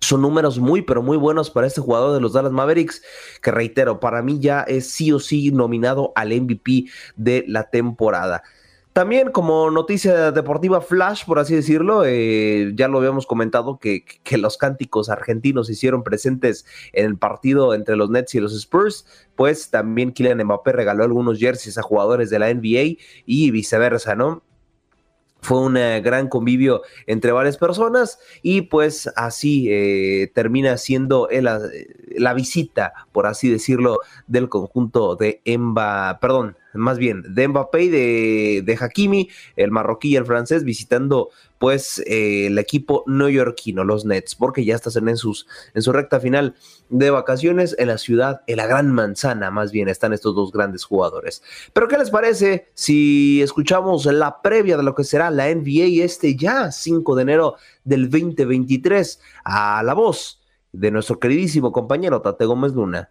Son números muy, pero muy buenos para este jugador de los Dallas Mavericks, que reitero, para mí ya es sí o sí nominado al MVP de la temporada. También como noticia deportiva flash, por así decirlo, eh, ya lo habíamos comentado que, que, los cánticos argentinos hicieron presentes en el partido entre los Nets y los Spurs, pues también Kylian Mbappé regaló algunos jerseys a jugadores de la NBA y viceversa, ¿no? Fue un eh, gran convivio entre varias personas y pues así eh, termina siendo la, la, visita, por así decirlo, del conjunto de Emba, perdón, más bien de Mbappé y de, de Hakimi, el marroquí y el francés, visitando pues eh, el equipo neoyorquino, los Nets, porque ya están en, sus, en su recta final de vacaciones en la ciudad, en la gran manzana, más bien están estos dos grandes jugadores. Pero ¿qué les parece si escuchamos la previa de lo que será la NBA este ya 5 de enero del 2023 a la voz de nuestro queridísimo compañero Tate Gómez Luna?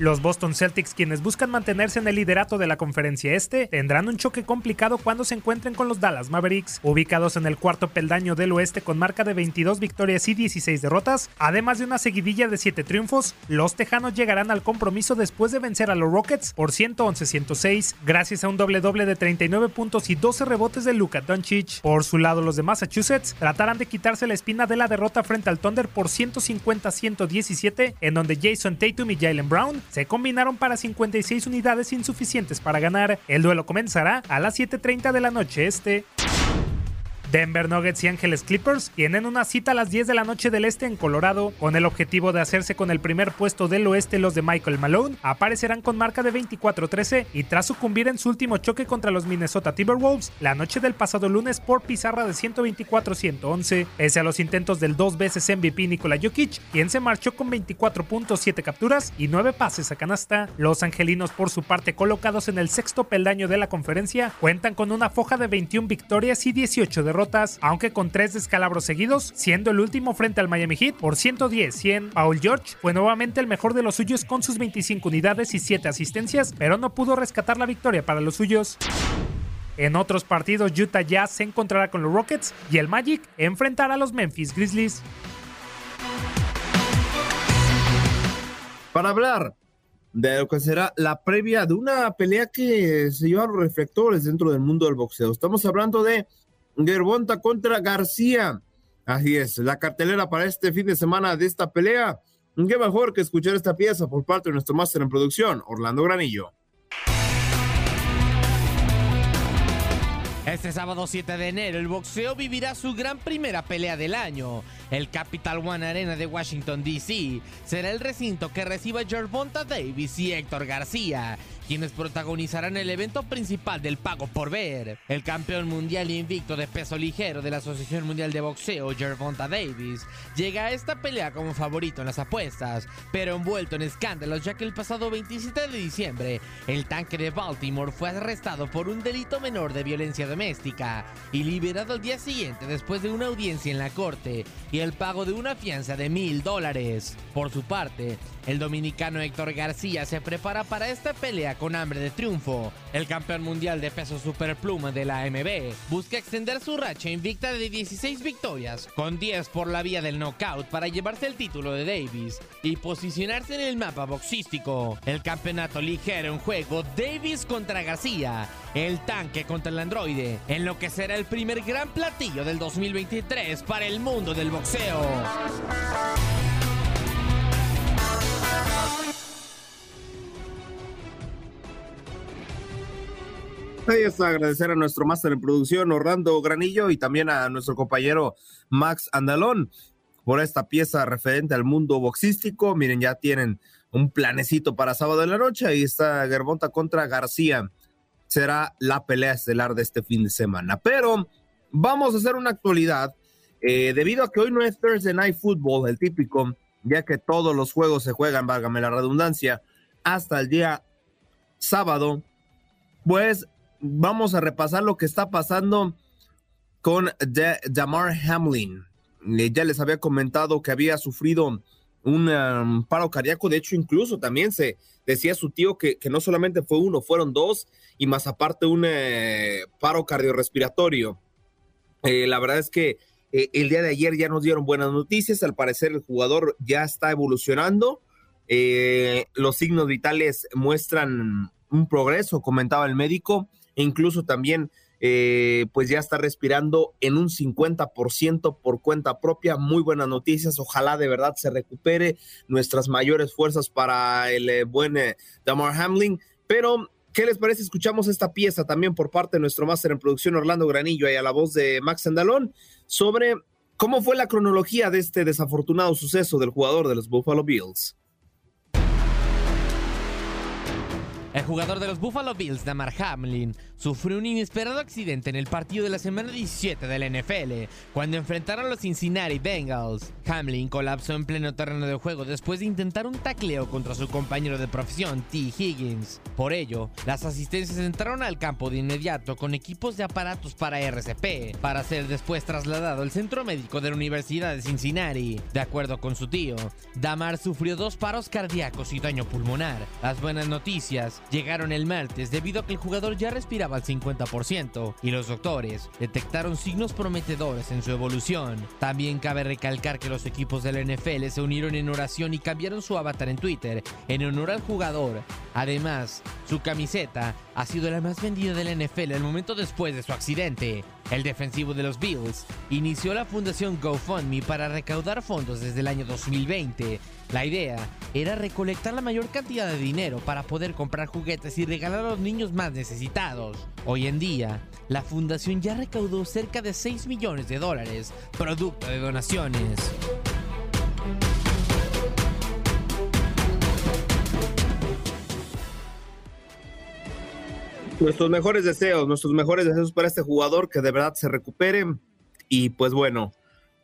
Los Boston Celtics, quienes buscan mantenerse en el liderato de la conferencia este, tendrán un choque complicado cuando se encuentren con los Dallas Mavericks, ubicados en el cuarto peldaño del oeste con marca de 22 victorias y 16 derrotas. Además de una seguidilla de 7 triunfos, los Tejanos llegarán al compromiso después de vencer a los Rockets por 111-106, gracias a un doble doble de 39 puntos y 12 rebotes de Luka Doncic. Por su lado, los de Massachusetts tratarán de quitarse la espina de la derrota frente al Thunder por 150-117, en donde Jason Tatum y Jalen Brown se combinaron para 56 unidades insuficientes para ganar. El duelo comenzará a las 7.30 de la noche este. Denver Nuggets y Ángeles Clippers tienen una cita a las 10 de la noche del este en Colorado. Con el objetivo de hacerse con el primer puesto del oeste, los de Michael Malone aparecerán con marca de 24-13 y tras sucumbir en su último choque contra los Minnesota Timberwolves la noche del pasado lunes por pizarra de 124-111. Pese a los intentos del dos veces MVP Nikola Jokic, quien se marchó con 24.7 capturas y 9 pases a canasta, los angelinos por su parte colocados en el sexto peldaño de la conferencia cuentan con una foja de 21 victorias y 18 derrotas aunque con tres descalabros seguidos, siendo el último frente al Miami Heat por 110-100. Paul George fue nuevamente el mejor de los suyos con sus 25 unidades y 7 asistencias, pero no pudo rescatar la victoria para los suyos. En otros partidos, Utah Jazz se encontrará con los Rockets y el Magic enfrentará a los Memphis Grizzlies. para hablar de lo que será la previa de una pelea que se lleva a los reflectores dentro del mundo del boxeo. Estamos hablando de Gervonta contra García. Así es, la cartelera para este fin de semana de esta pelea. Qué mejor que escuchar esta pieza por parte de nuestro máster en producción, Orlando Granillo. Este sábado 7 de enero el boxeo vivirá su gran primera pelea del año. El Capital One Arena de Washington, D.C. será el recinto que reciba Gervonta Davis y Héctor García, quienes protagonizarán el evento principal del pago por ver. El campeón mundial invicto de peso ligero de la Asociación Mundial de Boxeo, Gervonta Davis, llega a esta pelea como favorito en las apuestas, pero envuelto en escándalos ya que el pasado 27 de diciembre, el tanque de Baltimore fue arrestado por un delito menor de violencia doméstica y liberado al día siguiente después de una audiencia en la corte y el pago de una fianza de mil dólares. Por su parte, el dominicano Héctor García se prepara para esta pelea con hambre de triunfo. El campeón mundial de peso superpluma de la AMB busca extender su racha invicta de 16 victorias, con 10 por la vía del knockout para llevarse el título de Davis y posicionarse en el mapa boxístico. El campeonato ligero en juego Davis contra García, el tanque contra el androide, en lo que será el primer gran platillo del 2023 para el mundo del boxeo. Ahí está, agradecer a nuestro máster en producción, Orlando Granillo, y también a nuestro compañero Max Andalón por esta pieza referente al mundo boxístico. Miren, ya tienen un planecito para sábado de la noche. Ahí está Gervonta contra García. Será la pelea estelar de este fin de semana. Pero vamos a hacer una actualidad. Eh, debido a que hoy no es Thursday Night Football, el típico, ya que todos los juegos se juegan, válgame la redundancia, hasta el día sábado, pues vamos a repasar lo que está pasando con Damar Hamlin. Eh, ya les había comentado que había sufrido un um, paro cardíaco. De hecho, incluso también se decía su tío que, que no solamente fue uno, fueron dos y más aparte un eh, paro cardiorrespiratorio. Eh, la verdad es que el día de ayer ya nos dieron buenas noticias. Al parecer el jugador ya está evolucionando. los signos vitales muestran un progreso, comentaba el médico e incluso también eh, pues ya está respirando en un 50% por cuenta propia. Muy buenas noticias. Ojalá de verdad se recupere nuestras mayores fuerzas para el eh, buen eh, Damar Hamlin. Pero, ¿qué les parece? Escuchamos esta pieza también por parte de nuestro máster en producción Orlando Granillo y a la voz de Max Andalón sobre cómo fue la cronología de este desafortunado suceso del jugador de los Buffalo Bills. El jugador de los Buffalo Bills, Damar Hamlin, sufrió un inesperado accidente en el partido de la semana 17 de la NFL, cuando enfrentaron a los Cincinnati Bengals. Hamlin colapsó en pleno terreno de juego después de intentar un tacleo contra su compañero de profesión, T. Higgins. Por ello, las asistencias entraron al campo de inmediato con equipos de aparatos para RCP, para ser después trasladado al centro médico de la Universidad de Cincinnati. De acuerdo con su tío, Damar sufrió dos paros cardíacos y daño pulmonar. Las buenas noticias llegaron el martes debido a que el jugador ya respiraba al 50% y los doctores detectaron signos prometedores en su evolución. También cabe recalcar que los equipos de la NFL se unieron en oración y cambiaron su avatar en Twitter en honor al jugador. Además, su camiseta ha sido la más vendida de la NFL el momento después de su accidente. El defensivo de los Bills inició la fundación GoFundMe para recaudar fondos desde el año 2020. La idea era recolectar la mayor cantidad de dinero para poder comprar juguetes y regalar a los niños más necesitados. Hoy en día, la fundación ya recaudó cerca de 6 millones de dólares, producto de donaciones. Nuestros mejores deseos, nuestros mejores deseos para este jugador que de verdad se recupere. Y pues bueno,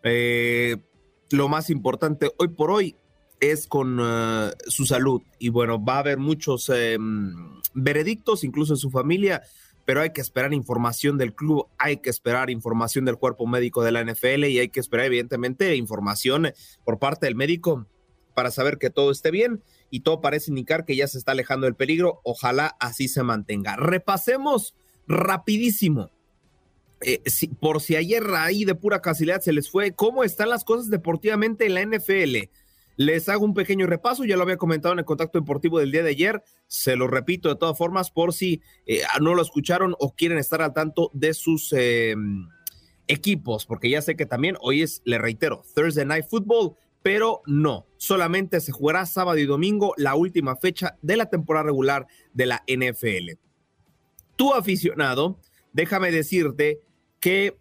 eh, lo más importante hoy por hoy es con eh, su salud. Y bueno, va a haber muchos em, veredictos, incluso en su familia, pero hay que esperar información del club, hay que esperar información del cuerpo médico de la NFL y hay que esperar, evidentemente, información por parte del médico para saber que todo esté bien y todo parece indicar que ya se está alejando del peligro. Ojalá así se mantenga. Repasemos rapidísimo. Eh, por si ayer ahí de pura casualidad se les fue, ¿cómo están las cosas deportivamente en la NFL? Les hago un pequeño repaso, ya lo había comentado en el contacto deportivo del día de ayer, se lo repito de todas formas por si eh, no lo escucharon o quieren estar al tanto de sus em, equipos, porque ya sé que también hoy es, le reitero, Thursday Night Football, pero no, solamente se jugará sábado y domingo la última fecha de la temporada regular de la NFL. Tu aficionado, déjame decirte que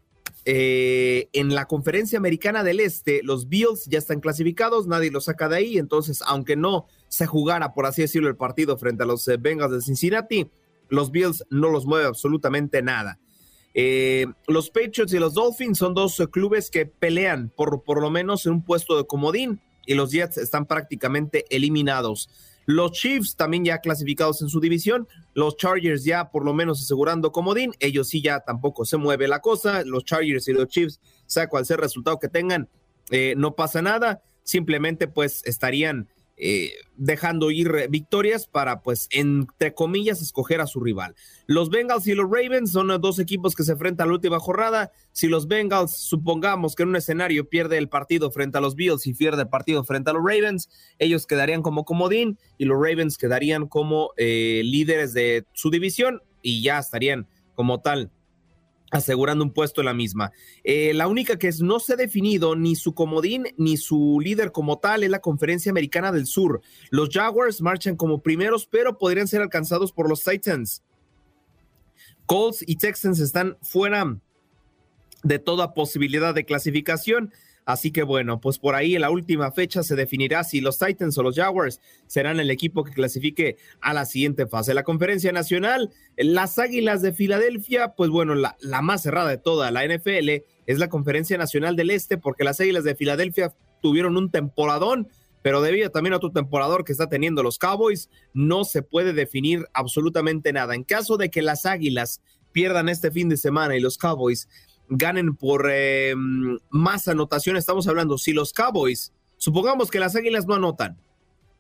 eh, en la conferencia americana del Este, los Bills ya están clasificados, nadie los saca de ahí, entonces, aunque no se jugara, por así decirlo, el partido frente a los eh, Bengals de Cincinnati, los Bills no los mueve absolutamente nada. Eh, los Patriots y los Dolphins son dos clubes que pelean por, por lo menos en un puesto de comodín y los Jets están prácticamente eliminados. Los Chiefs también ya clasificados en su división. Los Chargers ya por lo menos asegurando comodín. Ellos sí ya tampoco se mueve la cosa. Los Chargers y los Chiefs, sea cual sea el resultado que tengan, eh, no pasa nada. Simplemente pues estarían eh, dejando ir victorias para, pues, entre comillas, escoger a su rival. Los Bengals y los Ravens son dos equipos que se enfrentan a la última jornada. Si los Bengals, supongamos que en un escenario pierde el partido frente a los Bills y pierde el partido frente a los Ravens, ellos quedarían como comodín y los Ravens quedarían como eh, líderes de su división y ya estarían como tal asegurando un puesto en la misma. Eh, la única que no se ha definido ni su comodín ni su líder como tal es la Conferencia Americana del Sur. Los Jaguars marchan como primeros, pero podrían ser alcanzados por los Titans. Colts y Texans están fuera de toda posibilidad de clasificación. Así que bueno, pues por ahí en la última fecha se definirá si los Titans o los Jaguars serán el equipo que clasifique a la siguiente fase. La conferencia nacional, las Águilas de Filadelfia, pues bueno, la, la más cerrada de toda la NFL es la conferencia nacional del Este, porque las Águilas de Filadelfia tuvieron un temporadón pero debido también a otro temporador que está teniendo los Cowboys, no se puede definir absolutamente nada. En caso de que las Águilas pierdan este fin de semana y los Cowboys ganen por eh, más anotación. Estamos hablando, si los Cowboys, supongamos que las Águilas no anotan,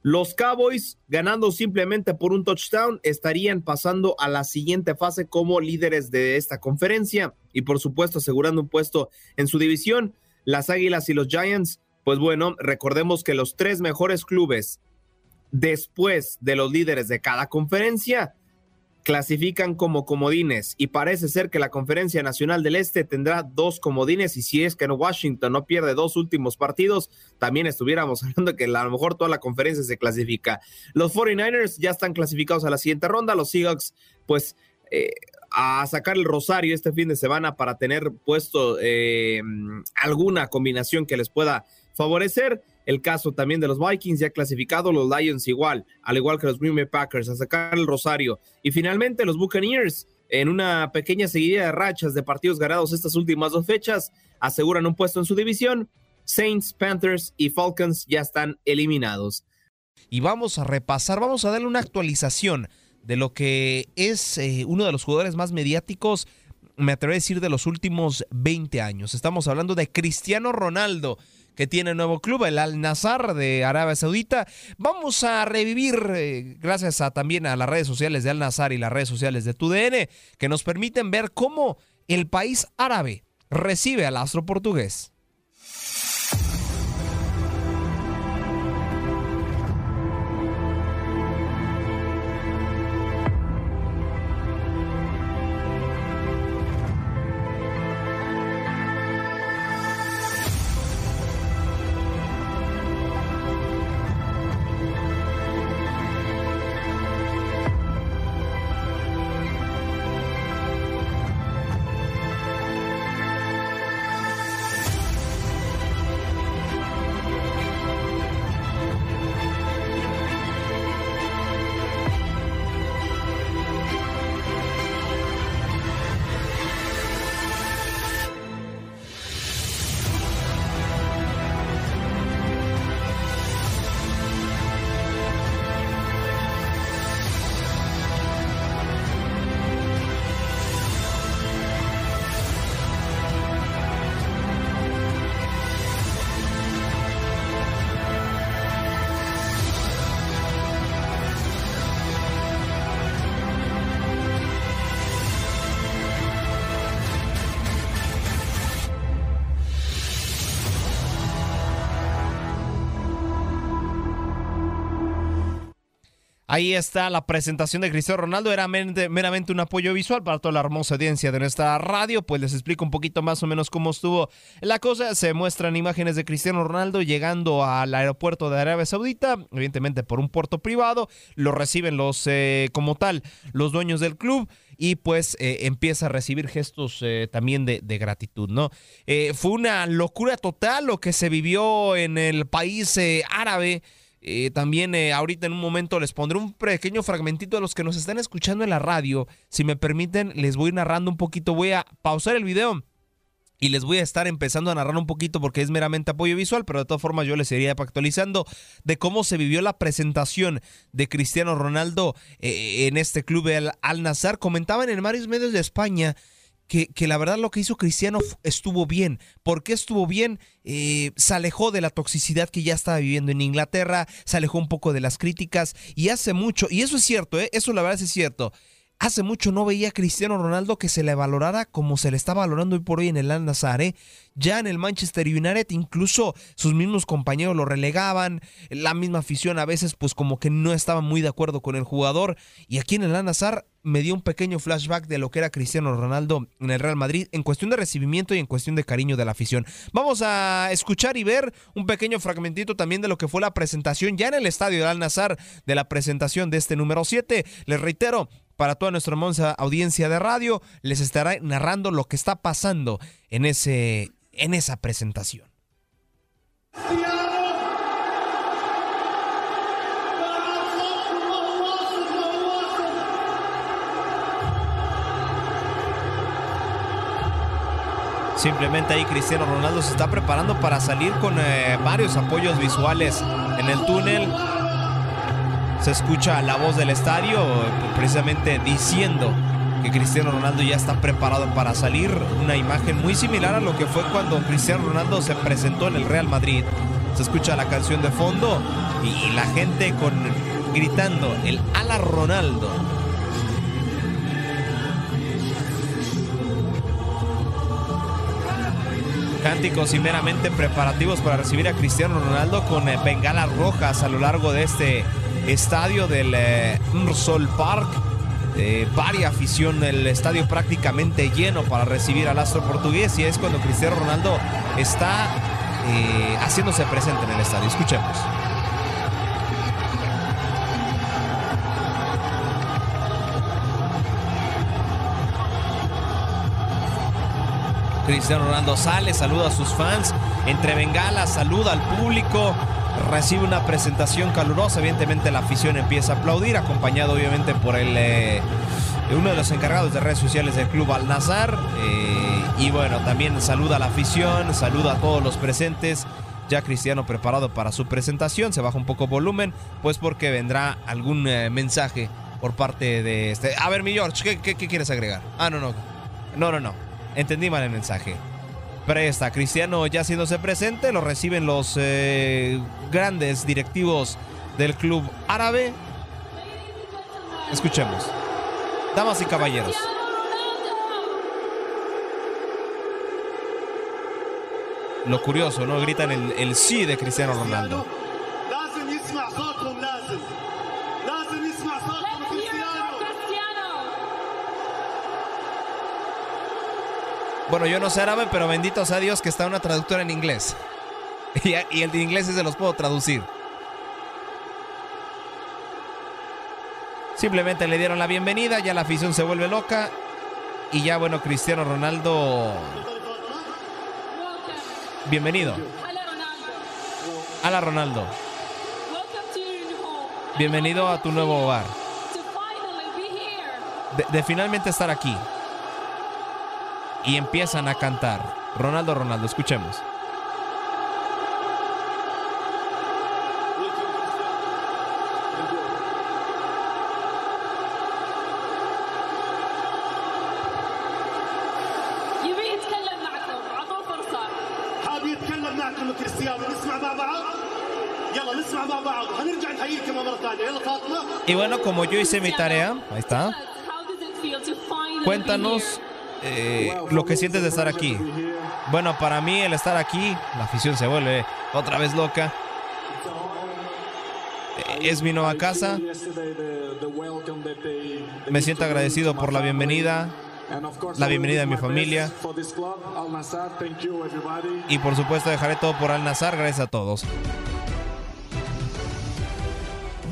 los Cowboys ganando simplemente por un touchdown estarían pasando a la siguiente fase como líderes de esta conferencia y por supuesto asegurando un puesto en su división. Las Águilas y los Giants, pues bueno, recordemos que los tres mejores clubes después de los líderes de cada conferencia clasifican como comodines y parece ser que la Conferencia Nacional del Este tendrá dos comodines y si es que Washington no pierde dos últimos partidos, también estuviéramos hablando que a lo mejor toda la conferencia se clasifica. Los 49ers ya están clasificados a la siguiente ronda, los Seahawks pues eh, a sacar el rosario este fin de semana para tener puesto eh, alguna combinación que les pueda favorecer. El caso también de los Vikings ya clasificado, los Lions igual, al igual que los Green Bay Packers, a sacar el Rosario. Y finalmente los Buccaneers, en una pequeña seguidilla de rachas de partidos ganados estas últimas dos fechas, aseguran un puesto en su división. Saints, Panthers y Falcons ya están eliminados. Y vamos a repasar, vamos a darle una actualización de lo que es eh, uno de los jugadores más mediáticos, me atrevo a decir, de los últimos 20 años. Estamos hablando de Cristiano Ronaldo que tiene nuevo club, el Al Nazar de Arabia Saudita. Vamos a revivir, eh, gracias también a las redes sociales de Al Nazar y las redes sociales de TUDN, que nos permiten ver cómo el país árabe recibe al astro portugués. Ahí está la presentación de Cristiano Ronaldo. Era meramente, un apoyo visual para toda la hermosa audiencia de nuestra radio. Pues les explico un poquito más o menos cómo estuvo la cosa. Se muestran imágenes de Cristiano Ronaldo llegando al aeropuerto de Arabia Saudita, evidentemente por un puerto privado. Lo reciben los, eh, como tal, los dueños del club y pues eh, empieza a recibir gestos eh, también de, de, gratitud, ¿no? fue una locura total lo que se vivió en el país árabe. Eh, también eh, ahorita en un momento les pondré un pequeño fragmentito de los que nos están escuchando en la radio. Si me permiten, les voy narrando un poquito. Voy a pausar el video y les voy a estar empezando a narrar un poquito porque es meramente apoyo visual, pero de todas formas yo les iría actualizando de cómo se vivió la presentación de Cristiano Ronaldo eh, en este club Al Nazar. Comentaban en varios medios de España que, la verdad lo que hizo Cristiano estuvo bien. ¿Por qué estuvo bien? Eh, se alejó de la toxicidad que ya estaba viviendo en Inglaterra, se alejó un poco de las críticas y hace mucho, y eso es cierto, ¿eh? eso la verdad es cierto. Hace mucho no veía a Cristiano Ronaldo que se le valorara como se le está valorando hoy por hoy en el Al Nassr. ¿eh? Ya en el Manchester United incluso sus mismos compañeros lo relegaban, la misma afición a veces pues como que no estaba muy de acuerdo con el jugador y aquí en el Al Nassr me dio un pequeño flashback de lo que era Cristiano Ronaldo en el Real Madrid en cuestión de recibimiento y en cuestión de cariño de la afición. Vamos a escuchar y ver un pequeño fragmentito también de lo que fue la presentación ya en el estadio de Al Nassr de la presentación de este número 7. Les reitero, para toda nuestra hermosa audiencia de radio, les estará narrando lo que está pasando en, ese, en esa presentación. Simplemente ahí Cristiano Ronaldo se está preparando para salir con eh, varios apoyos visuales en el túnel se escucha la voz del estadio precisamente diciendo que Cristiano Ronaldo ya está preparado para salir. Una imagen muy similar a lo que fue cuando Cristiano Ronaldo se presentó en el Real Madrid. Se escucha la canción de fondo y la gente con gritando el ala Ronaldo. Cánticos y meramente preparativos para recibir a Cristiano Ronaldo con eh, bengalas rojas a lo largo de este estadio del eh, Park. Eh, varia afición, el estadio prácticamente lleno para recibir al astro portugués y es cuando Cristiano Ronaldo está eh, haciéndose presente en el estadio. Escuchemos. Cristiano Ronaldo sale, saluda a sus fans, entre bengalas, saluda al público, recibe una presentación calurosa. Evidentemente la afición empieza a aplaudir, acompañado obviamente por el, eh, uno de los encargados de redes sociales del club Al Nazar. Eh, y bueno, también saluda a la afición, saluda a todos los presentes. Ya Cristiano preparado para su presentación, se baja un poco volumen, pues porque vendrá algún eh, mensaje por parte de este. A ver, mi George, ¿qué, qué quieres agregar? Ah, no, no. No, no, no. Entendí mal el mensaje presta. Cristiano ya haciéndose presente, lo reciben los eh, grandes directivos del club árabe. Escuchemos. Damas y caballeros. Lo curioso, ¿no? Gritan el, el sí de Cristiano Ronaldo. Bueno, yo no sé árabe, pero bendito sea Dios que está una traductora en inglés. Y, el de inglés se los puedo traducir. Simplemente le dieron la bienvenida, ya la afición se vuelve loca. Y ya, bueno, Cristiano Ronaldo. Bienvenido. Hola Ronaldo. Bienvenido a tu nuevo hogar. de finalmente estar aquí y empiezan a cantar. Ronaldo, Ronaldo, escuchemos. Y bueno, como yo hice mi tarea, ahí está. Cuéntanos eh, lo que sientes de estar aquí. Bueno, para mí el estar aquí, la afición se vuelve otra vez loca. es mi nueva casa. Me siento agradecido por la bienvenida, la bienvenida a mi familia. Y por supuesto dejaré todo por Al Nazar, gracias a todos.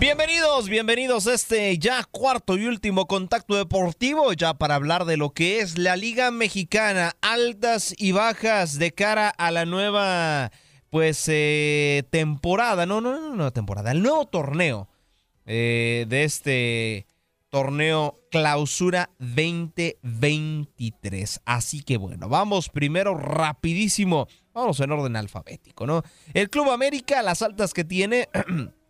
Bienvenidos, bienvenidos a este ya cuarto y último contacto deportivo, ya para hablar de lo que es la Liga Mexicana, altas y bajas de cara a la nueva, pues, eh, temporada, no, no, no, no, temporada, el nuevo torneo eh, de este torneo clausura 2023. Así que bueno, vamos primero rapidísimo, vamos en orden alfabético, ¿no? El Club América, las altas que tiene...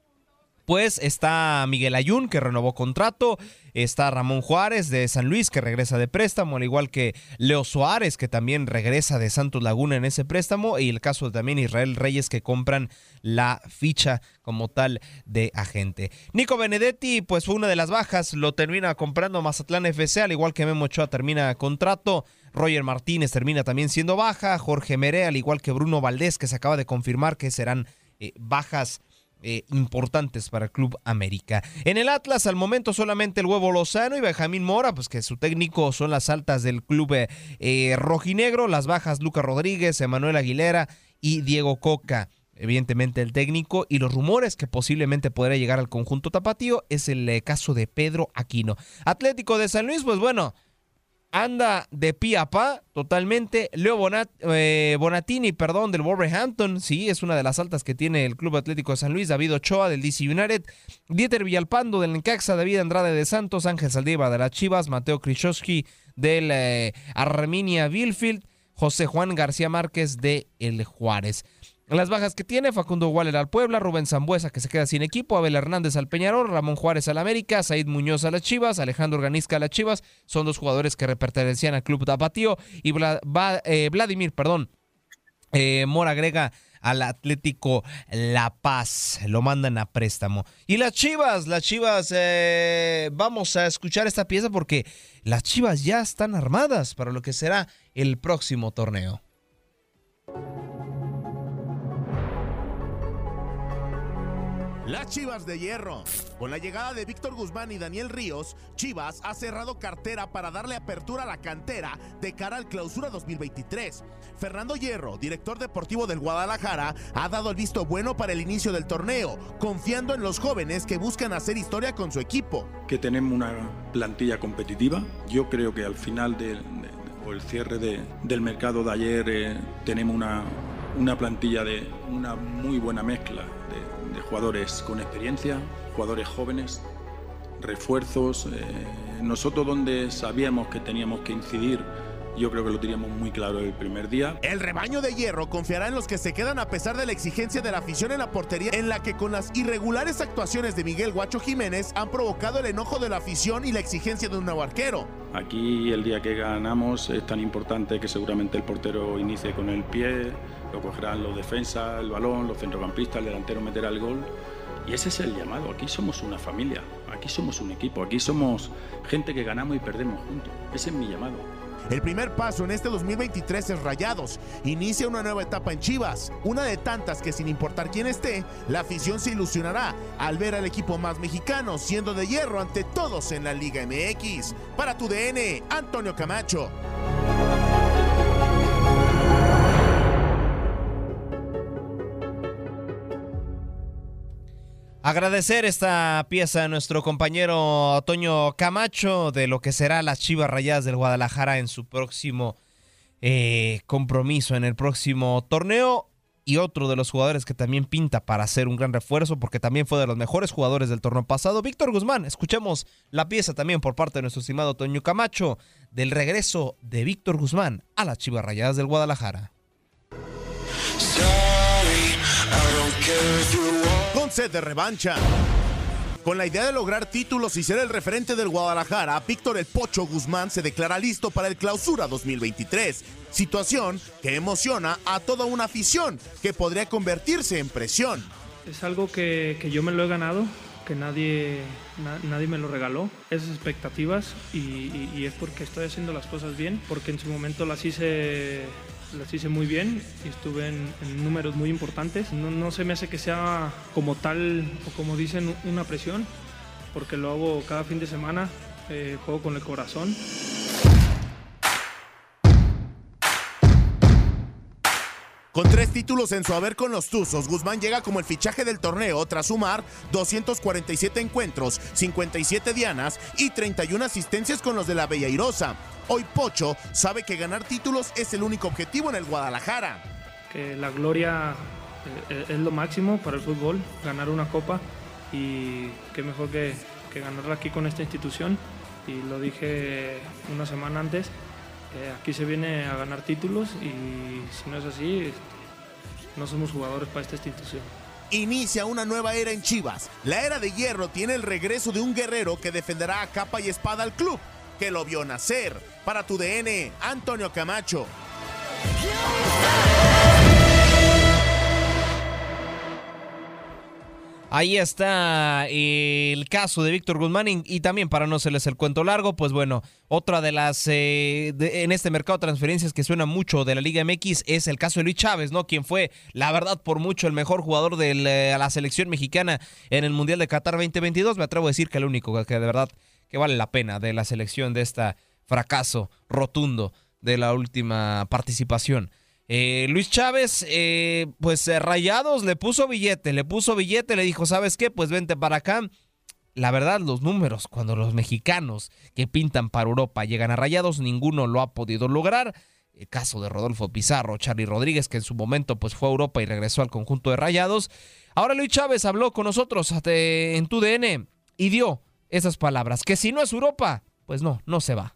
Pues está Miguel Ayun, que renovó contrato. Está Ramón Juárez de San Luis, que regresa de préstamo, al igual que Leo Suárez, que también regresa de Santos Laguna en ese préstamo. Y el caso de también Israel Reyes, que compran la ficha como tal de agente. Nico Benedetti, pues fue una de las bajas, lo termina comprando Mazatlán FC, al igual que Memo Ochoa termina contrato. Roger Martínez termina también siendo baja. Jorge Mere, al igual que Bruno Valdés, que se acaba de confirmar que serán eh, bajas eh, importantes para el Club América. En el Atlas, al momento solamente el huevo Lozano y Benjamín Mora, pues que su técnico son las altas del club eh, eh, rojinegro, las bajas Lucas Rodríguez, Emanuel Aguilera y Diego Coca. Evidentemente el técnico y los rumores que posiblemente podría llegar al conjunto tapatío es el caso de Pedro Aquino. Atlético de San Luis, pues bueno, anda de pie a pa totalmente. Leo eh, Bonatini, perdón, del Wolverhampton, sí, es una de las altas que tiene el Club Atlético de San Luis. David Ochoa del DC United, Dieter Villalpando del Necaxa, David Andrade de Santos, Ángel Saldiva de las Chivas, Mateo Krzyzewski del eh, Arminia Billfield, José Juan García Márquez de El Juárez. Las bajas que tiene, Facundo Waller al Puebla, Rubén Zambuesa que se queda sin equipo, Abel Hernández al Peñarol, Ramón Juárez al América, Said Muñoz a las Chivas, Alejandro Organizca a las Chivas, son dos jugadores que pertenecían al club Tapatío y eh, Vladimir, perdón, eh, Mora agrega al Atlético La Paz. Lo mandan a préstamo. Y las Chivas, las Chivas, eh, vamos a escuchar esta pieza porque las Chivas ya están armadas para lo que será el próximo torneo. Las Chivas de Hierro. Con la llegada de Víctor Guzmán y Daniel Ríos, Chivas ha cerrado cartera para darle apertura a la cantera de cara al clausura 2023. Fernando Hierro, director deportivo del Guadalajara, ha dado el visto bueno para el inicio del torneo, confiando en los jóvenes que buscan hacer historia con su equipo. Que tenemos una plantilla competitiva. Yo creo que al final del o el cierre del mercado de ayer eh, tenemos una, una plantilla de una muy buena mezcla de jugadores con experiencia, jugadores jóvenes, refuerzos. Eh, nosotros donde sabíamos que teníamos que incidir, yo creo que lo teníamos muy claro el primer día. El rebaño de hierro confiará en los que se quedan a pesar de la exigencia de la afición en la portería, en la que con las irregulares actuaciones de Miguel Guacho Jiménez han provocado el enojo de la afición y la exigencia de un nuevo arquero. Aquí el día que ganamos es tan importante que seguramente el portero inicie con el pie, lo cogerán los defensas, el balón, los centrocampistas, el delantero meterá el gol. Y ese es el llamado. Aquí somos una familia, aquí somos un equipo, aquí somos gente que ganamos y perdemos juntos. Ese es mi llamado. El primer paso en este 2023 es Rayados. Inicia una nueva etapa en Chivas, una de tantas que sin importar quién esté, la afición se ilusionará al ver al equipo más mexicano siendo de hierro ante todos en la Liga MX. Para tu DN, Antonio Camacho. Agradecer esta pieza a nuestro compañero Toño Camacho de lo que será las Chivas Rayadas del Guadalajara en su próximo eh, compromiso, en el próximo torneo. Y otro de los jugadores que también pinta para hacer un gran refuerzo, porque también fue de los mejores jugadores del torneo pasado, Víctor Guzmán. Escuchemos la pieza también por parte de nuestro estimado Toño Camacho del regreso de Víctor Guzmán a las Chivas Rayadas del Guadalajara con de revancha. Con la idea de lograr títulos y ser el referente del Guadalajara, Víctor El Pocho Guzmán se declara listo para el Clausura 2023. Situación que emociona a toda una afición que podría convertirse en presión. Es algo que, yo me lo he ganado, que nadie, nadie me lo regaló, esas expectativas y, es porque estoy haciendo las cosas bien, porque en su momento las hice las hice muy bien y estuve en, números muy importantes. No, no, se me hace que sea como tal o como dicen una presión, porque lo hago cada fin de semana, eh, juego con el corazón. Con tres títulos en su haber con los Tuzos, Guzmán llega como el fichaje del torneo tras sumar 247 encuentros, 57 dianas y 31 asistencias con los de la Bella Irosa. Hoy Pocho sabe que ganar títulos es el único objetivo en el Guadalajara. Que la gloria eh, es lo máximo para el fútbol, ganar una copa y qué mejor que, que ganarla aquí con esta institución. Y lo dije una semana antes, aquí se viene a ganar títulos y si no es así, no somos jugadores para esta institución. Inicia una nueva era en Chivas. La era de hierro tiene el regreso de un guerrero que defenderá a capa y espada al club, que lo vio nacer. Para tu DN, Antonio Camacho. Ahí está el caso de Víctor Guzmán y, también para no hacerles el cuento largo, pues bueno, otra de las eh, en este mercado de transferencias que suena mucho de la Liga MX es el caso de Luis Chávez, ¿no? Quien fue, la verdad, por mucho el mejor jugador de la selección mexicana en el Mundial de Qatar 2022. Me atrevo a decir que el único que de verdad que vale la pena de la selección de este fracaso rotundo de la última participación. Eh, Luis Chávez, eh, pues eh, Rayados le puso billete, le puso billete, le dijo, ¿sabes qué? Pues vente para acá. La verdad, los números, cuando los mexicanos que pintan para Europa llegan a Rayados, ninguno lo ha podido lograr. El caso de Rodolfo Pizarro, Charlie Rodríguez, que en su momento pues fue a Europa y regresó al conjunto de Rayados. Ahora Luis Chávez habló con nosotros en tu DN y dio esas palabras, que si no es Europa, pues no, no se va.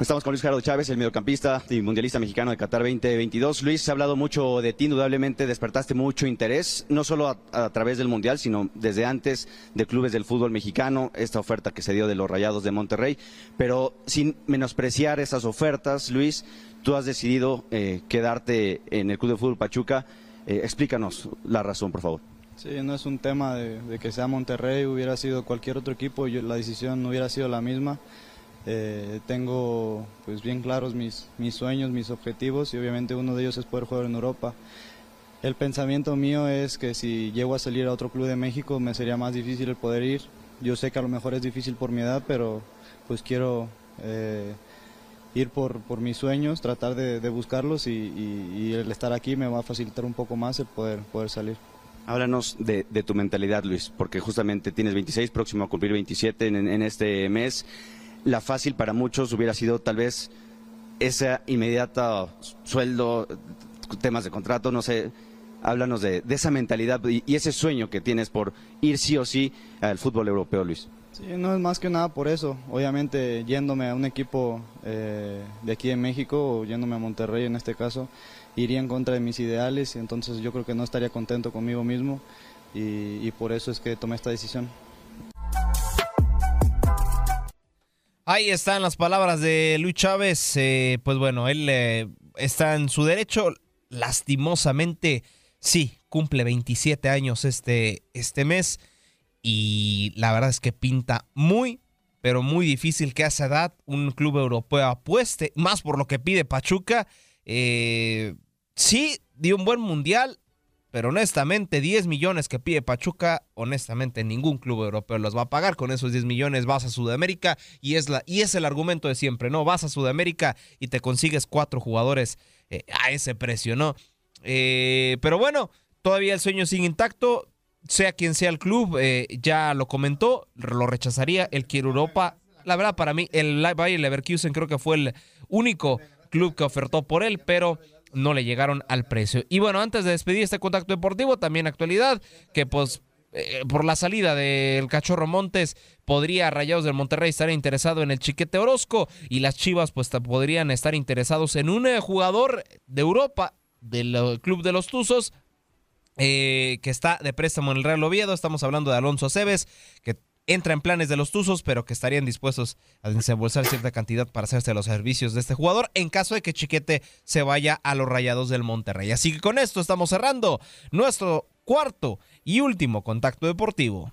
Estamos con Luis Gerardo Chávez, el mediocampista y mundialista mexicano de Qatar 2022. Luis, se ha hablado mucho de ti, indudablemente despertaste mucho interés, no solo a, través del Mundial, sino desde antes de clubes del fútbol mexicano, esta oferta que se dio de los Rayados de Monterrey. Pero sin menospreciar esas ofertas, Luis, tú has decidido eh, quedarte en el Club de Fútbol Pachuca. Eh, explícanos la razón, por favor. Sí, no es un tema de, que sea Monterrey, hubiera sido cualquier otro equipo, la decisión no hubiera sido la misma. Eh, tengo pues bien claros mis, mis sueños, mis objetivos y obviamente uno de ellos es poder jugar en Europa. El pensamiento mío es que si llego a salir a otro club de México me sería más difícil el poder ir. Yo sé que a lo mejor es difícil por mi edad, pero pues quiero eh, ir por, por, mis sueños, tratar de, buscarlos y, el estar aquí me va a facilitar un poco más el poder, poder salir. Háblanos de, tu mentalidad, Luis, porque justamente tienes 26, próximo a cumplir 27 en, en este mes la fácil para muchos hubiera sido tal vez esa inmediata sueldo, temas de contrato, no sé. Háblanos de, esa mentalidad y, ese sueño que tienes por ir sí o sí al fútbol europeo, Luis. Sí, no es más que nada por eso. Obviamente, yéndome a un equipo eh, de aquí en México, o yéndome a Monterrey en este caso, iría en contra de mis ideales entonces yo creo que no estaría contento conmigo mismo y por eso es que tomé esta decisión. Ahí están las palabras de Luis Chávez. Eh, pues bueno, él eh, está en su derecho. Lastimosamente, sí, cumple 27 años este, este mes. Y la verdad es que pinta muy, pero muy difícil que a esa edad un club europeo apueste, más por lo que pide Pachuca. Eh, sí, dio un buen mundial, pero honestamente, 10 millones que pide Pachuca, honestamente ningún club europeo los va a pagar. Con esos 10 millones vas a Sudamérica y es, la, y es el argumento de siempre, ¿no? Vas a Sudamérica y te consigues cuatro jugadores eh, a ese precio, ¿no? Eh, pero bueno, todavía el sueño sigue intacto. Sea quien sea el club, eh, ya lo comentó, lo rechazaría. El quiere Europa. La verdad, para mí, el Bayer Leverkusen creo que fue el único club que ofertó por él, pero no le llegaron al precio. Y bueno, antes de despedir este contacto deportivo, también actualidad, que pues eh, por la salida del Cachorro Montes, podría Rayados del Monterrey estar interesado en el Chiquete Orozco y las Chivas pues podrían estar interesados en un eh, jugador de Europa del eh, Club de los Tuzos que está de préstamo en el Real Oviedo. Estamos hablando de Alonso Aceves, que entra en planes de los Tuzos, pero que estarían dispuestos a desembolsar cierta cantidad para hacerse los servicios de este jugador en caso de que Chiquete se vaya a los Rayados del Monterrey. Así que con esto estamos cerrando nuestro cuarto y último contacto deportivo.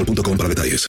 boostmobile.com para detalles.